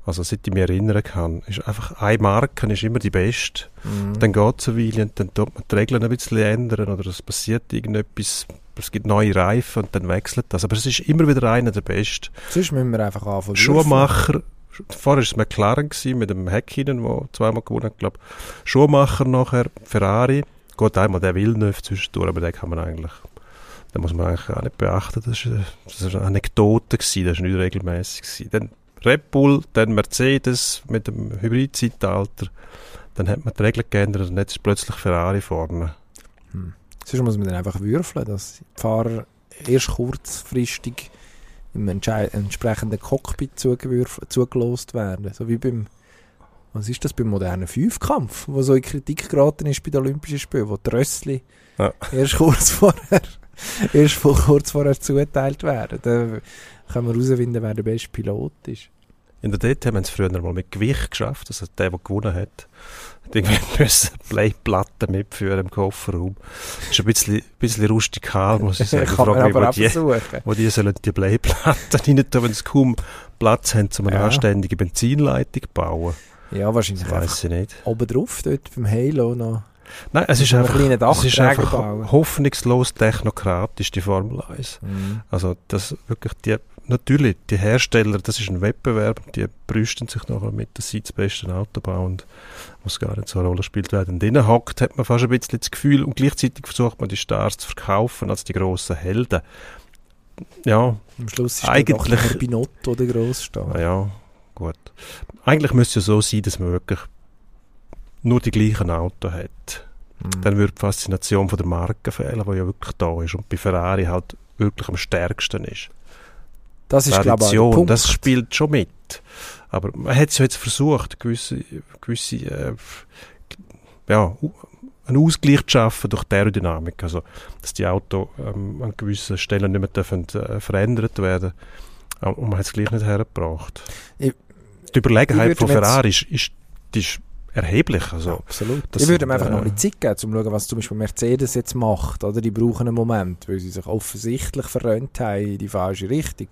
Also seit ich mich erinnern kann, ist einfach eine Marke ist immer die beste. Mhm. Dann geht es eine Weile und dann tut man die Regeln ein bisschen ändern oder es passiert irgendetwas, es gibt neue Reifen und dann wechselt das. Aber es ist immer wieder einer der Besten. Sonst müssen wir einfach anfangen. Schumacher, vorher war es McLaren gewesen, mit dem Häkkinen, der zweimal gewonnen hat, glaube Schumacher nachher, Ferrari, geht einmal der Villeneuve zwischendurch, aber den kann man eigentlich, den muss man eigentlich auch nicht beachten, das ist, eine- Anekdote gewesen, das ist nicht regelmäßig gewesen. Dann Red Bull, dann Mercedes mit dem Hybrid-Zeitalter, dann hat man die Regeln geändert und jetzt ist plötzlich Ferrari vorne. Hm. Sonst muss man dann einfach würfeln, dass die Fahrer erst kurzfristig im entsprechenden Cockpit zugelost werden. So wie beim, was ist das, beim modernen Fünfkampf, wo so in Kritik geraten ist bei den Olympischen Spielen, wo die Rössli Ja. erst kurz vorher, erst kurz vorher zugeteilt werden. Da können wir herausfinden, wer der beste Pilot ist. In der DT haben sie früher mal mit Gewicht geschafft, also der, der gewonnen hat, hat irgendwie müssen Playplatten mitführen im Kofferraum. Ist ein bisschen, bisschen rustikal, muss ich sagen. Ich frage mich, aber wo die, versuchen. wo die sollen die Playplatten rein tun, wenn sie kaum Platz haben, um eine Ja. anständige Benzinleitung zu bauen. Ja, wahrscheinlich Das weiss ich nicht. oben drauf, dort beim Halo noch. Nein, es ist einfach, es ist einfach bauen. hoffnungslos technokratisch, die Formel 1. Mhm. Also das wirklich die, natürlich, die Hersteller, das ist ein Wettbewerb, die brüsten sich nachher mit, dass sie das beste Auto bauen und was gar nicht so eine Rolle spielt, wer dann drinnen hockt, hat man fast ein bisschen das Gefühl und gleichzeitig versucht man die Stars zu verkaufen als die grossen Helden. Ja, Am Schluss ist Eigentlich- der Binotto der Grossstar. ja, gut. Eigentlich müsste es ja so sein, dass man wirklich nur die gleichen Autos hat. Mhm. Dann würde die Faszination von der Marke fehlen, die ja wirklich da ist und bei Ferrari halt wirklich am stärksten ist. Das ist, glaube ich, Punkt. das spielt schon mit. Aber man hat es ja jetzt versucht, gewisse, gewisse äh, ja, einen Ausgleich zu schaffen durch die Aerodynamik. Also, dass die Autos ähm, an gewissen Stellen nicht mehr dürfen, äh, verändert werden Und man hat es gleich nicht hergebracht. Ich- die Überlegenheit von Ferrari ist, ist, ist erheblich. Also, Absolut. das ich würde ihm einfach äh, noch ein bisschen Zeit geben, um zu schauen, was zum Beispiel Mercedes jetzt macht. Oder? Die brauchen einen Moment, weil sie sich offensichtlich verrönt haben in die falsche Richtung.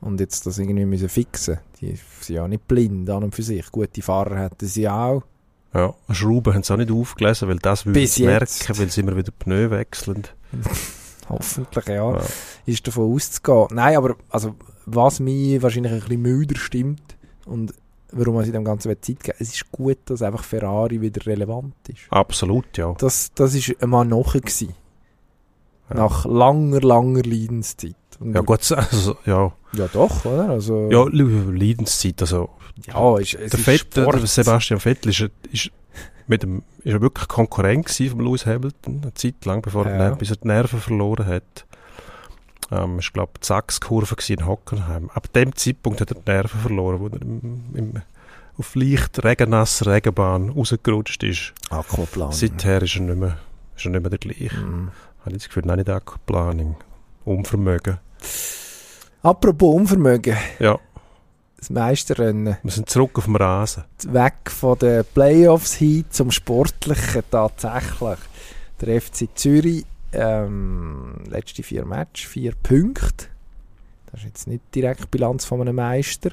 Und jetzt das irgendwie müssen fixen. Die sind ja nicht blind an und für sich. Gute Fahrer hätten sie auch. ja, Schrauben haben sie auch nicht aufgelesen, weil das würde ich merken, weil sie immer wieder Pneu wechseln. Hoffentlich, ja. Ja. Ist davon auszugehen. Nein, aber also, was mich wahrscheinlich ein bisschen müder stimmt und warum man sich dem Ganzen Zeit geben es ist gut, dass einfach Ferrari wieder relevant ist. Absolut, ja. Das, das ist einmal nachher gewesen. Ja. Nach langer, langer Leidenszeit. Und Ja gut, also, ja. Ja, doch, oder? Also, Ja, Leidenszeit, also ja ist, der, Vettel, der Sebastian Vettel ist, ist mit dem, ist er wirklich Konkurrent von Lewis Hamilton, eine Zeit lang, bevor er, Ja. die- bis er die Nerven verloren hat. Ähm, ich glaube, die Sachskurve in Hockenheim. Ab dem Zeitpunkt hat er die Nerven verloren, wo er im, im, auf leicht regennasser Regenbahn rausgerutscht ist. Aquaplan. Seither ist er nicht mehr, ist er nicht mehr der gleiche. Mhm. Habe ich das Gefühl, nein, nicht Aquaplaning. Unvermögen. Apropos Unvermögen, Ja, das Meisterrennen. wir sind zurück auf dem Rasen. Weg von den Playoffs hin zum Sportlichen tatsächlich. Der FC Zürich, ähm, letzte vier Matches, vier Punkte. Das ist jetzt nicht direkt Bilanz von einem Meister.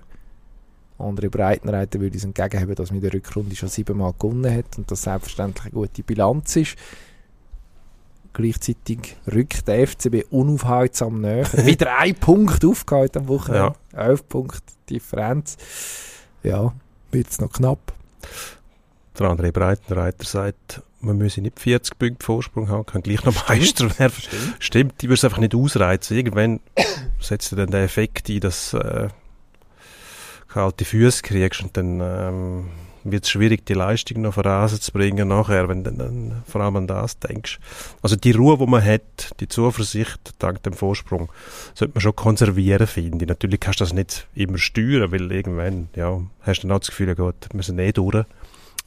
Andere Breitenreiter würde uns entgegenheben, dass man in der Rückrunde schon siebenmal gewonnen hat und das selbstverständlich eine gute Bilanz ist. Gleichzeitig rückt der FCB unaufhaltsam näher. Wieder ein Punkt aufgehalten am Wochenende. Elf Punkte Differenz. Ja, wird es noch knapp. Der andere Breitenreiter sagt, man müsse nicht 40 Punkte Vorsprung haben, kann gleich noch Meister werden. Stimmt, die würde es einfach nicht ausreizen. Irgendwann setzt er dann den Effekt ein, dass äh, kalte Füße kriegst und dann ähm, wird es schwierig, die Leistung noch auf Rasen zu bringen nachher, wenn du dann vor allem an das denkst. Also die Ruhe, die man hat, die Zuversicht dank dem Vorsprung, sollte man schon konservieren, finde ich. Natürlich kannst du das nicht immer steuern, weil irgendwann, ja, hast du dann auch das Gefühl, ja gut, wir sind eh durch.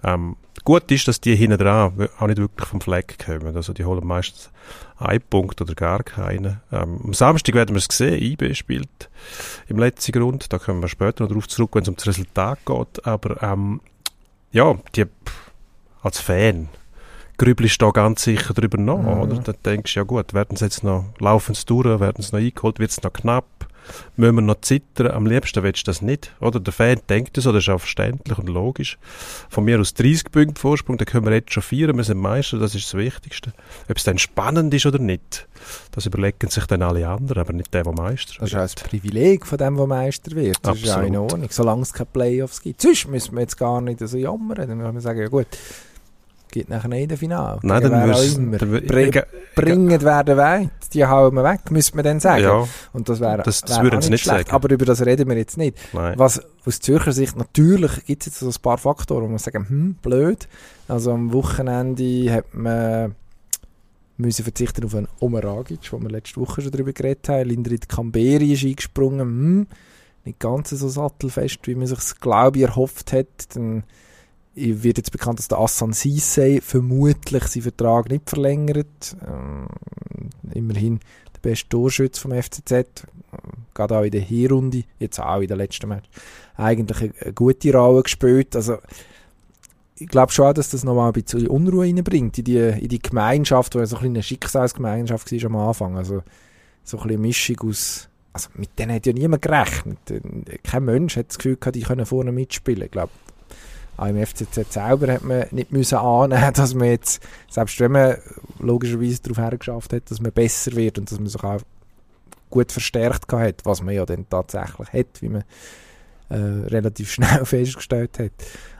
Ähm, gut ist, dass die hinten dran auch nicht wirklich vom Fleck kommen. Also die holen meistens einen Punkt oder gar keinen. Ähm, am Samstag werden wir es sehen. IB spielt im letzten Grund. Da kommen wir später noch darauf zurück, wenn es um das Resultat geht. Aber ähm, ja, die, als Fan grübelst du da ganz sicher drüber nach, Mhm. oder? Dann denkst du, ja gut, werden sie jetzt noch, laufen durch, werden sie noch eingeholt, wird es noch knapp, müssen wir noch zittern, am liebsten willst du das nicht, oder? Der Fan denkt das, oder ist auch verständlich und logisch. Von mir aus 30 Punkte Vorsprung, dann können wir jetzt schon feiern, wir sind Meister, das ist das Wichtigste. Ob es dann spannend ist oder nicht, das überlegen sich dann alle anderen, aber nicht der, der Meister Das ist wird. das Privileg von dem, der Meister wird. Das ist ja in Absolut. Ordnung, solange es keine Playoffs gibt. Sonst müssen wir jetzt gar nicht so jammern. Dann müssen wir sagen, ja gut, gibt nachher nicht ein Finale. Nein, Gegen dann müssen egal- Bringen werden weit, die hauen wir weg, müsste man dann sagen. Ja, Und das wäre Das- das wär würden sie nicht schlecht. sagen. Aber über das reden wir jetzt nicht. nein. Was aus Zürcher Sicht natürlich gibt es jetzt so ein paar Faktoren, wo man sagen, hm, blöd. Also am Wochenende hat man müssen verzichten auf einen Omeragic, wo wir letzte Woche schon darüber geredet haben. Lindrit Kamberi ist eingesprungen. Hm, nicht ganz so sattelfest, wie man sich glaube ich erhofft hat. Dann wird jetzt bekannt, dass der Assan Sissé vermutlich seinen Vertrag nicht verlängert. Ähm, immerhin der beste Torschütze vom FCZ. Gerade auch in der Hinrunde, jetzt auch in der letzten Match, eigentlich eine, eine gute Rolle gespielt. Also, ich glaube schon auch, dass das nochmal ein bisschen Unruhe reinbringt in die, in die Gemeinschaft, die ja so ein eine Schicksalsgemeinschaft war am Anfang. Also, so ein eine Mischung aus, also mit denen hat ja niemand gerechnet. Kein Mensch hat das Gefühl gehabt, die können vorne mitspielen. Ich glaube, auch im FCZ selber hat man nicht müssen annehmen, dass man jetzt, selbst wenn man logischerweise darauf hergeschafft hat, dass man besser wird und dass man sich auch gut verstärkt hat, was man ja dann tatsächlich hat, wie man äh, relativ schnell festgestellt hat.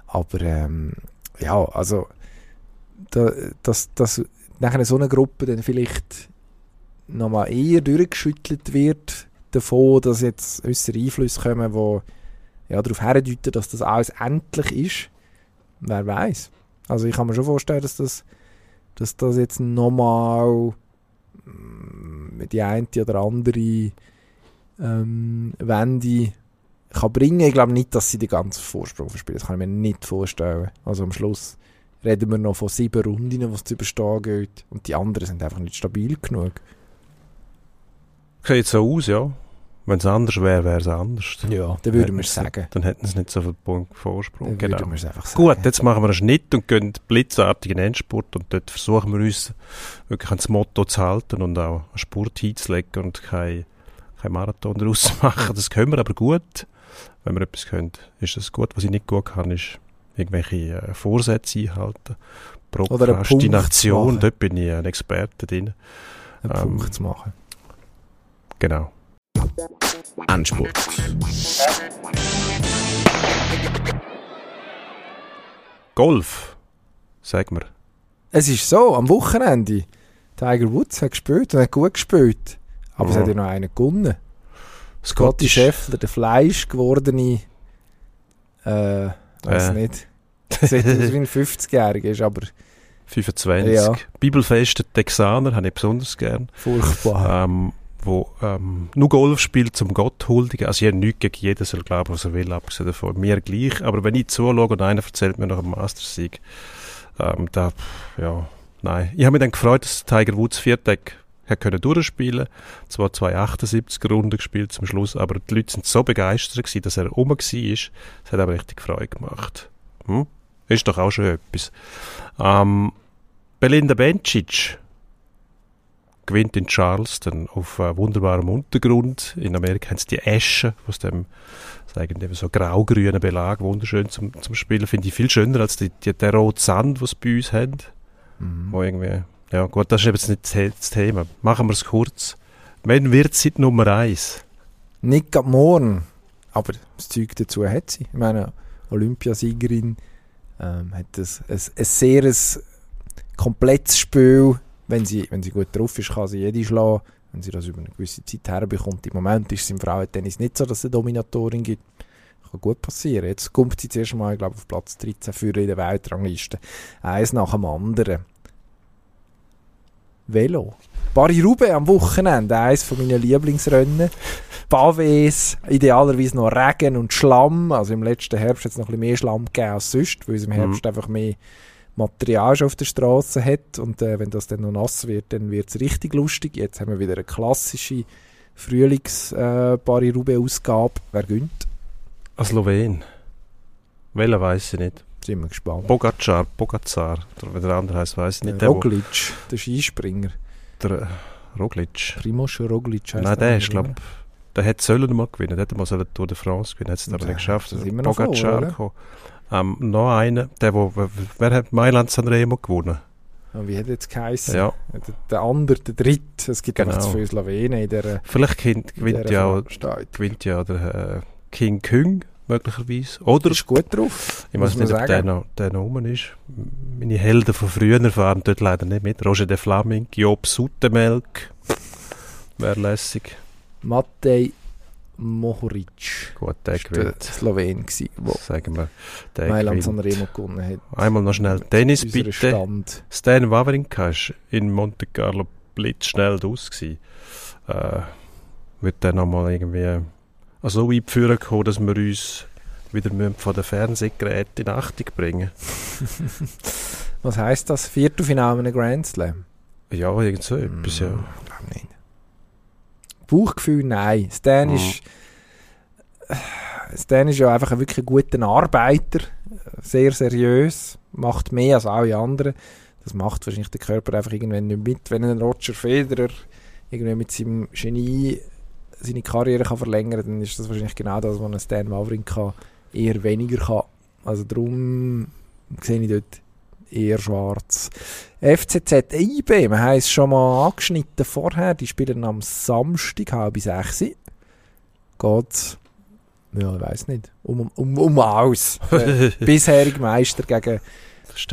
Aber ähm, ja, also da, dass, dass nachher so eine Gruppe dann vielleicht nochmal eher durchgeschüttelt wird davon, dass jetzt äußere Einflüsse kommen, die ja, darauf herdeuten, dass das alles endlich ist. Wer weiß. Also ich kann mir schon vorstellen, dass das, dass das jetzt nochmal mm, die eine oder andere ähm, Wende kann bringen. Ich glaube nicht, dass sie den ganzen Vorsprung verspielen. Das kann ich mir nicht vorstellen. Also am Schluss reden wir noch von sieben Runden, was zu überstehen geht. Und die anderen sind einfach nicht stabil genug. Sieht so aus, ja. Wenn es anders wäre, wäre es anders. Ja, dann würden wir es sagen. Dann hätten sie nicht so viel Punkt Vorsprung. Dann Genau. würden wir es einfach sagen. Gut, jetzt machen wir einen Schnitt und gehen blitzartig in den Endspurt und dort versuchen wir uns wirklich ans Motto zu halten und auch einen Spurt hinzulegen und kein, kein Marathon daraus zu machen. Das können wir aber gut. Wenn wir etwas können, ist das gut. Was ich nicht gut kann, ist irgendwelche äh, Vorsätze einhalten. Prokrastination, dort bin ich ein Experte drin. einen ähm, Punkt zu machen. Genau. Endspurt. Golf, sag mir. Es ist so, am Wochenende, Tiger Woods hat gespielt und hat gut gespielt. Aber es hat ja noch einen gewonnen. Scotty Scheffler, der Fleisch gewordene, äh, weiß Äh. nicht. Sieht aus wie ein 50-Jähriger, ist aber 25. Ja. Bibelfeste Texaner habe ich besonders gern. furchtbar. ähm, wo ähm, nur Golf spielt zum Gott huldigen. Also ich habe nichts gegen jeden, soll glauben, was er will, abgesehen davon. Mir gleich. Aber wenn ich zuschaue und einer erzählt mir nach einem Mastersieg, ähm, da, ja, nein. Ich habe mich dann gefreut, dass Tiger Woods Viertag hat können durchspielen. Zwar zwei 78 Runden gespielt zum Schluss, aber die Leute sind so begeistert gewesen, dass er rum war. Es hat aber richtig Freude gemacht. Hm? Ist doch auch schon etwas. Ähm, Belinda Bencic gewinnt in Charleston auf äh, wunderbarem Untergrund. In Amerika haben sie die Asche aus dem sagen eben so grau-grünen Belag, wunderschön zum, zum Spielen. Finde ich viel schöner als die, die, der rote Sand, was sie bei uns haben. Mhm. Wo irgendwie, ja gut, das ist eben jetzt nicht das The- das Thema. Machen wir es kurz. Wenn wird sie Nummer eins? Nicht gerade morgen, aber das Zeug dazu hat sie. Ich meine, Olympiasiegerin ähm, hat ein, ein, ein sehr ein komplettes Spiel. Wenn sie, wenn sie gut drauf ist, kann sie jede schlagen. Wenn sie das über eine gewisse Zeit herbekommt. Im Moment ist es im Frauentennis nicht so, dass es eine Dominatorin gibt. Kann gut passieren. Jetzt kommt sie zuerst mal, ich glaube, auf Platz 13 für in der Weltrangliste. Eins nach dem anderen. Velo. Paris-Roubaix am Wochenende, eines von meinen Lieblingsrennen. Pavés, idealerweise noch Regen und Schlamm. Also im letzten Herbst hat es noch ein bisschen mehr Schlamm gegeben als sonst, weil es im Mhm. Herbst einfach mehr Material schon auf der Straße hat. Und äh, wenn das dann noch nass wird, dann wird es richtig lustig. Jetzt haben wir wieder eine klassische Frühlings-Paris-Roubaix-Ausgabe. Wer gönnt? Ein Slowen. Welcher weiß ich nicht. Sind wir gespannt. Pogacar, Pogacar, oder wie der andere heißt, weiß ich nicht. Der Roglic, der Skispringer. der äh, Roglic. Primoz Roglic heisst Nein, der ist, glaube der hätte sollen mal gewinnen. Der hätte mal sollen Tour de France gewinnen. Hat es aber nicht geschafft. oder? gekommen. Ähm, noch einer, der, wo, wer- hat Mailand Sanremo gewonnen? Wie hat jetzt geheißen? Ja, Der, der andere, der dritte. Es gibt einfach Genau. zu viele Slawenen in dieser, vielleicht gewinnt, in gewinnt, ja, gewinnt ja der äh, King Kung möglicherweise. Oder, ist gut drauf. ich weiß nicht, ob der noch, der noch rum ist. Meine Helden von früher fahren dort leider nicht mit. Roger de Flaming, Job Suttemelk. Wäre lässig. Matej Mohoric. Gut, der war gewinnt. Slowen, der Sagen wir, der Mailand gewinnt. Sanremo gewonnen hat. Einmal noch schnell Tennis, bitte. Stand. Stan Wawrinka ist in Monte Carlo blitzschnell draus gewesen. Äh, wird dann nochmal irgendwie so weit führen kommen, dass wir uns wieder von den Fernsehgeräten in Achtung bringen Was heisst das? Viertelfinale in einem Grand Slam? Ja, irgend so etwas, ja. Mm, glaub nicht. Bauchgefühl, nein. Stan Mhm. ist Stan ist ja einfach ein wirklich guter Arbeiter, sehr seriös, macht mehr als alle anderen. Das macht wahrscheinlich der Körper einfach irgendwann nicht mit. Wenn ein Roger Federer irgendwie mit seinem Genie seine Karriere kann verlängern kann, dann ist das wahrscheinlich genau das, was ein Stan Wawrinka eher weniger kann. Also darum sehe ich dort eher schwarz. FCZ IB, wir haben es schon mal angeschnitten vorher, die spielen am Samstag, halb sechs. Geht ja, ich weiß nicht, um, um, um alles. Der bisherige Meister gegen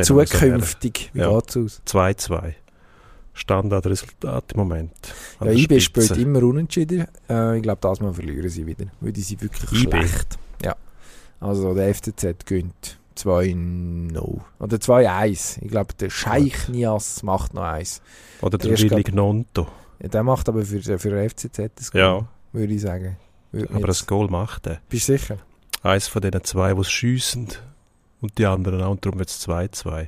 zukünftig. Wie Ja. geht's aus? 2-2. Standardresultat im Moment. Ja, der IB Spitze. spielt immer unentschieden. Äh, ich glaube, das Mal verlieren sie wieder, weil die sind wirklich IB. schlecht. Ja. Also der FCZ gönnt 2-0. Oder 2-1. Ich glaube, der Scheich Nias macht noch eins. Oder der Erst Willi Gnonto. Ja, der macht aber für, für den FCZ das Goal, Ja, würde ich sagen. Würde aber das Goal macht er. Bist du sicher? Eins von diesen zwei, die schiessen, und die anderen auch. Und darum wird es 2-2.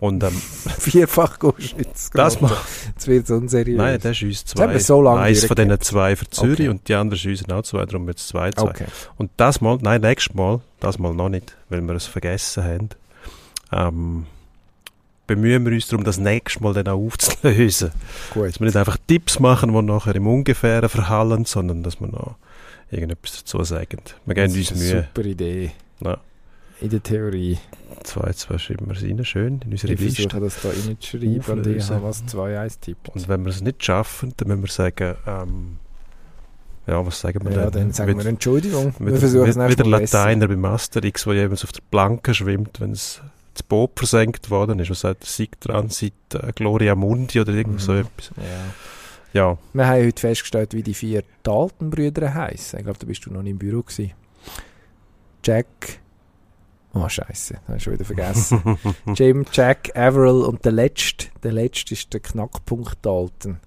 Und ähm, Vierfach Goschwitz. das mal. Jetzt wird es unseriös. Nein, das ist uns haben zwei. wir so lange Eins von diesen zwei für Zürich Okay. und die anderen schiessen auch zwei, darum wird es 2-2. okay. Und das mal, nein, nächstes Mal, das mal noch nicht, weil wir es vergessen haben, ähm, bemühen wir uns darum, das nächste Mal dann auch aufzulösen. Gut. Dass wir nicht einfach Tipps machen, die nachher im Ungefähren verhallen, sondern dass wir noch irgendetwas dazu sagen. Wir geben Das uns ist eine Mühe. super Idee. Ja. In der Theorie. 2-2 schreiben wir es rein, schön, in unsere Ich Liste. versuche das da reinzuschreiben und ich habe was 2-1 tippt. Und wenn wir es nicht schaffen, dann müssen wir sagen, ähm, ja, was sagen wir Ja, denn? dann sagen wir Wieder- Entschuldigung. Wir Wieder, versuchen es nächstes wieder Mal besser. Lateiner beim Asterix, wo jemand auf der Planke schwimmt, wenn es das Boot versenkt worden ist. Was sagt der Sieg dran? Seit äh, Gloria Mundi oder irgend so Mhm. etwas. Ja. Ja, Wir haben heute festgestellt, wie die vier Dalton-Brüder heißen. Ich glaube, da bist du noch nicht im Büro gewesen. Jack. Oh, Scheiße, das habe ich schon wieder vergessen. Jim, Jack, Averill und der letzte. Der letzte ist der Knackpunkt Dalton.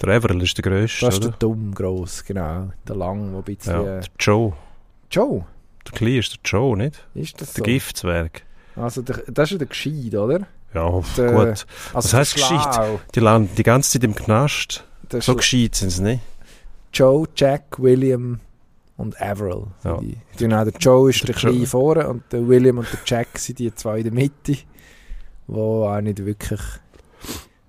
der Everell ist der Grösste, Das ist oder? der Dumm gross, genau. Der Lang, der ein bisschen. Ja, äh, der Joe. Joe, Der Kleine ist der Joe, nicht? ist das Der so? Giftzwerg. Also, der, das ist der Gescheit, oder? Ja, Der- gut. Also Was heisst gescheit? Die landen die ganze Zeit im Knast. So gescheit sind sie nicht. Joe, Jack, William und Averill. Ja. Die, genau, der Joe ist Der der, Kleine vorne und der William und der Jack sind die zwei in der Mitte, die auch nicht wirklich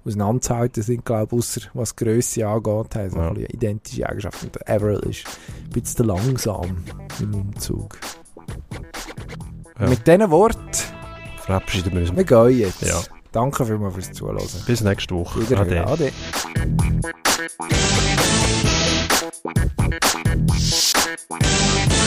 auseinanderzuhalten sind, glaube ich, außer was die Grösse angeht, haben sie Ja. ein bisschen identische Eigenschaften. Der Averill ist ein bisschen langsam im Umzug. Ja. Mit diesen Worten, Verabschieden wir uns. wir gehen jetzt. Ja. Danke vielmals fürs Zuhören. Bis nächste Woche. Wieder Ade. Ade. one.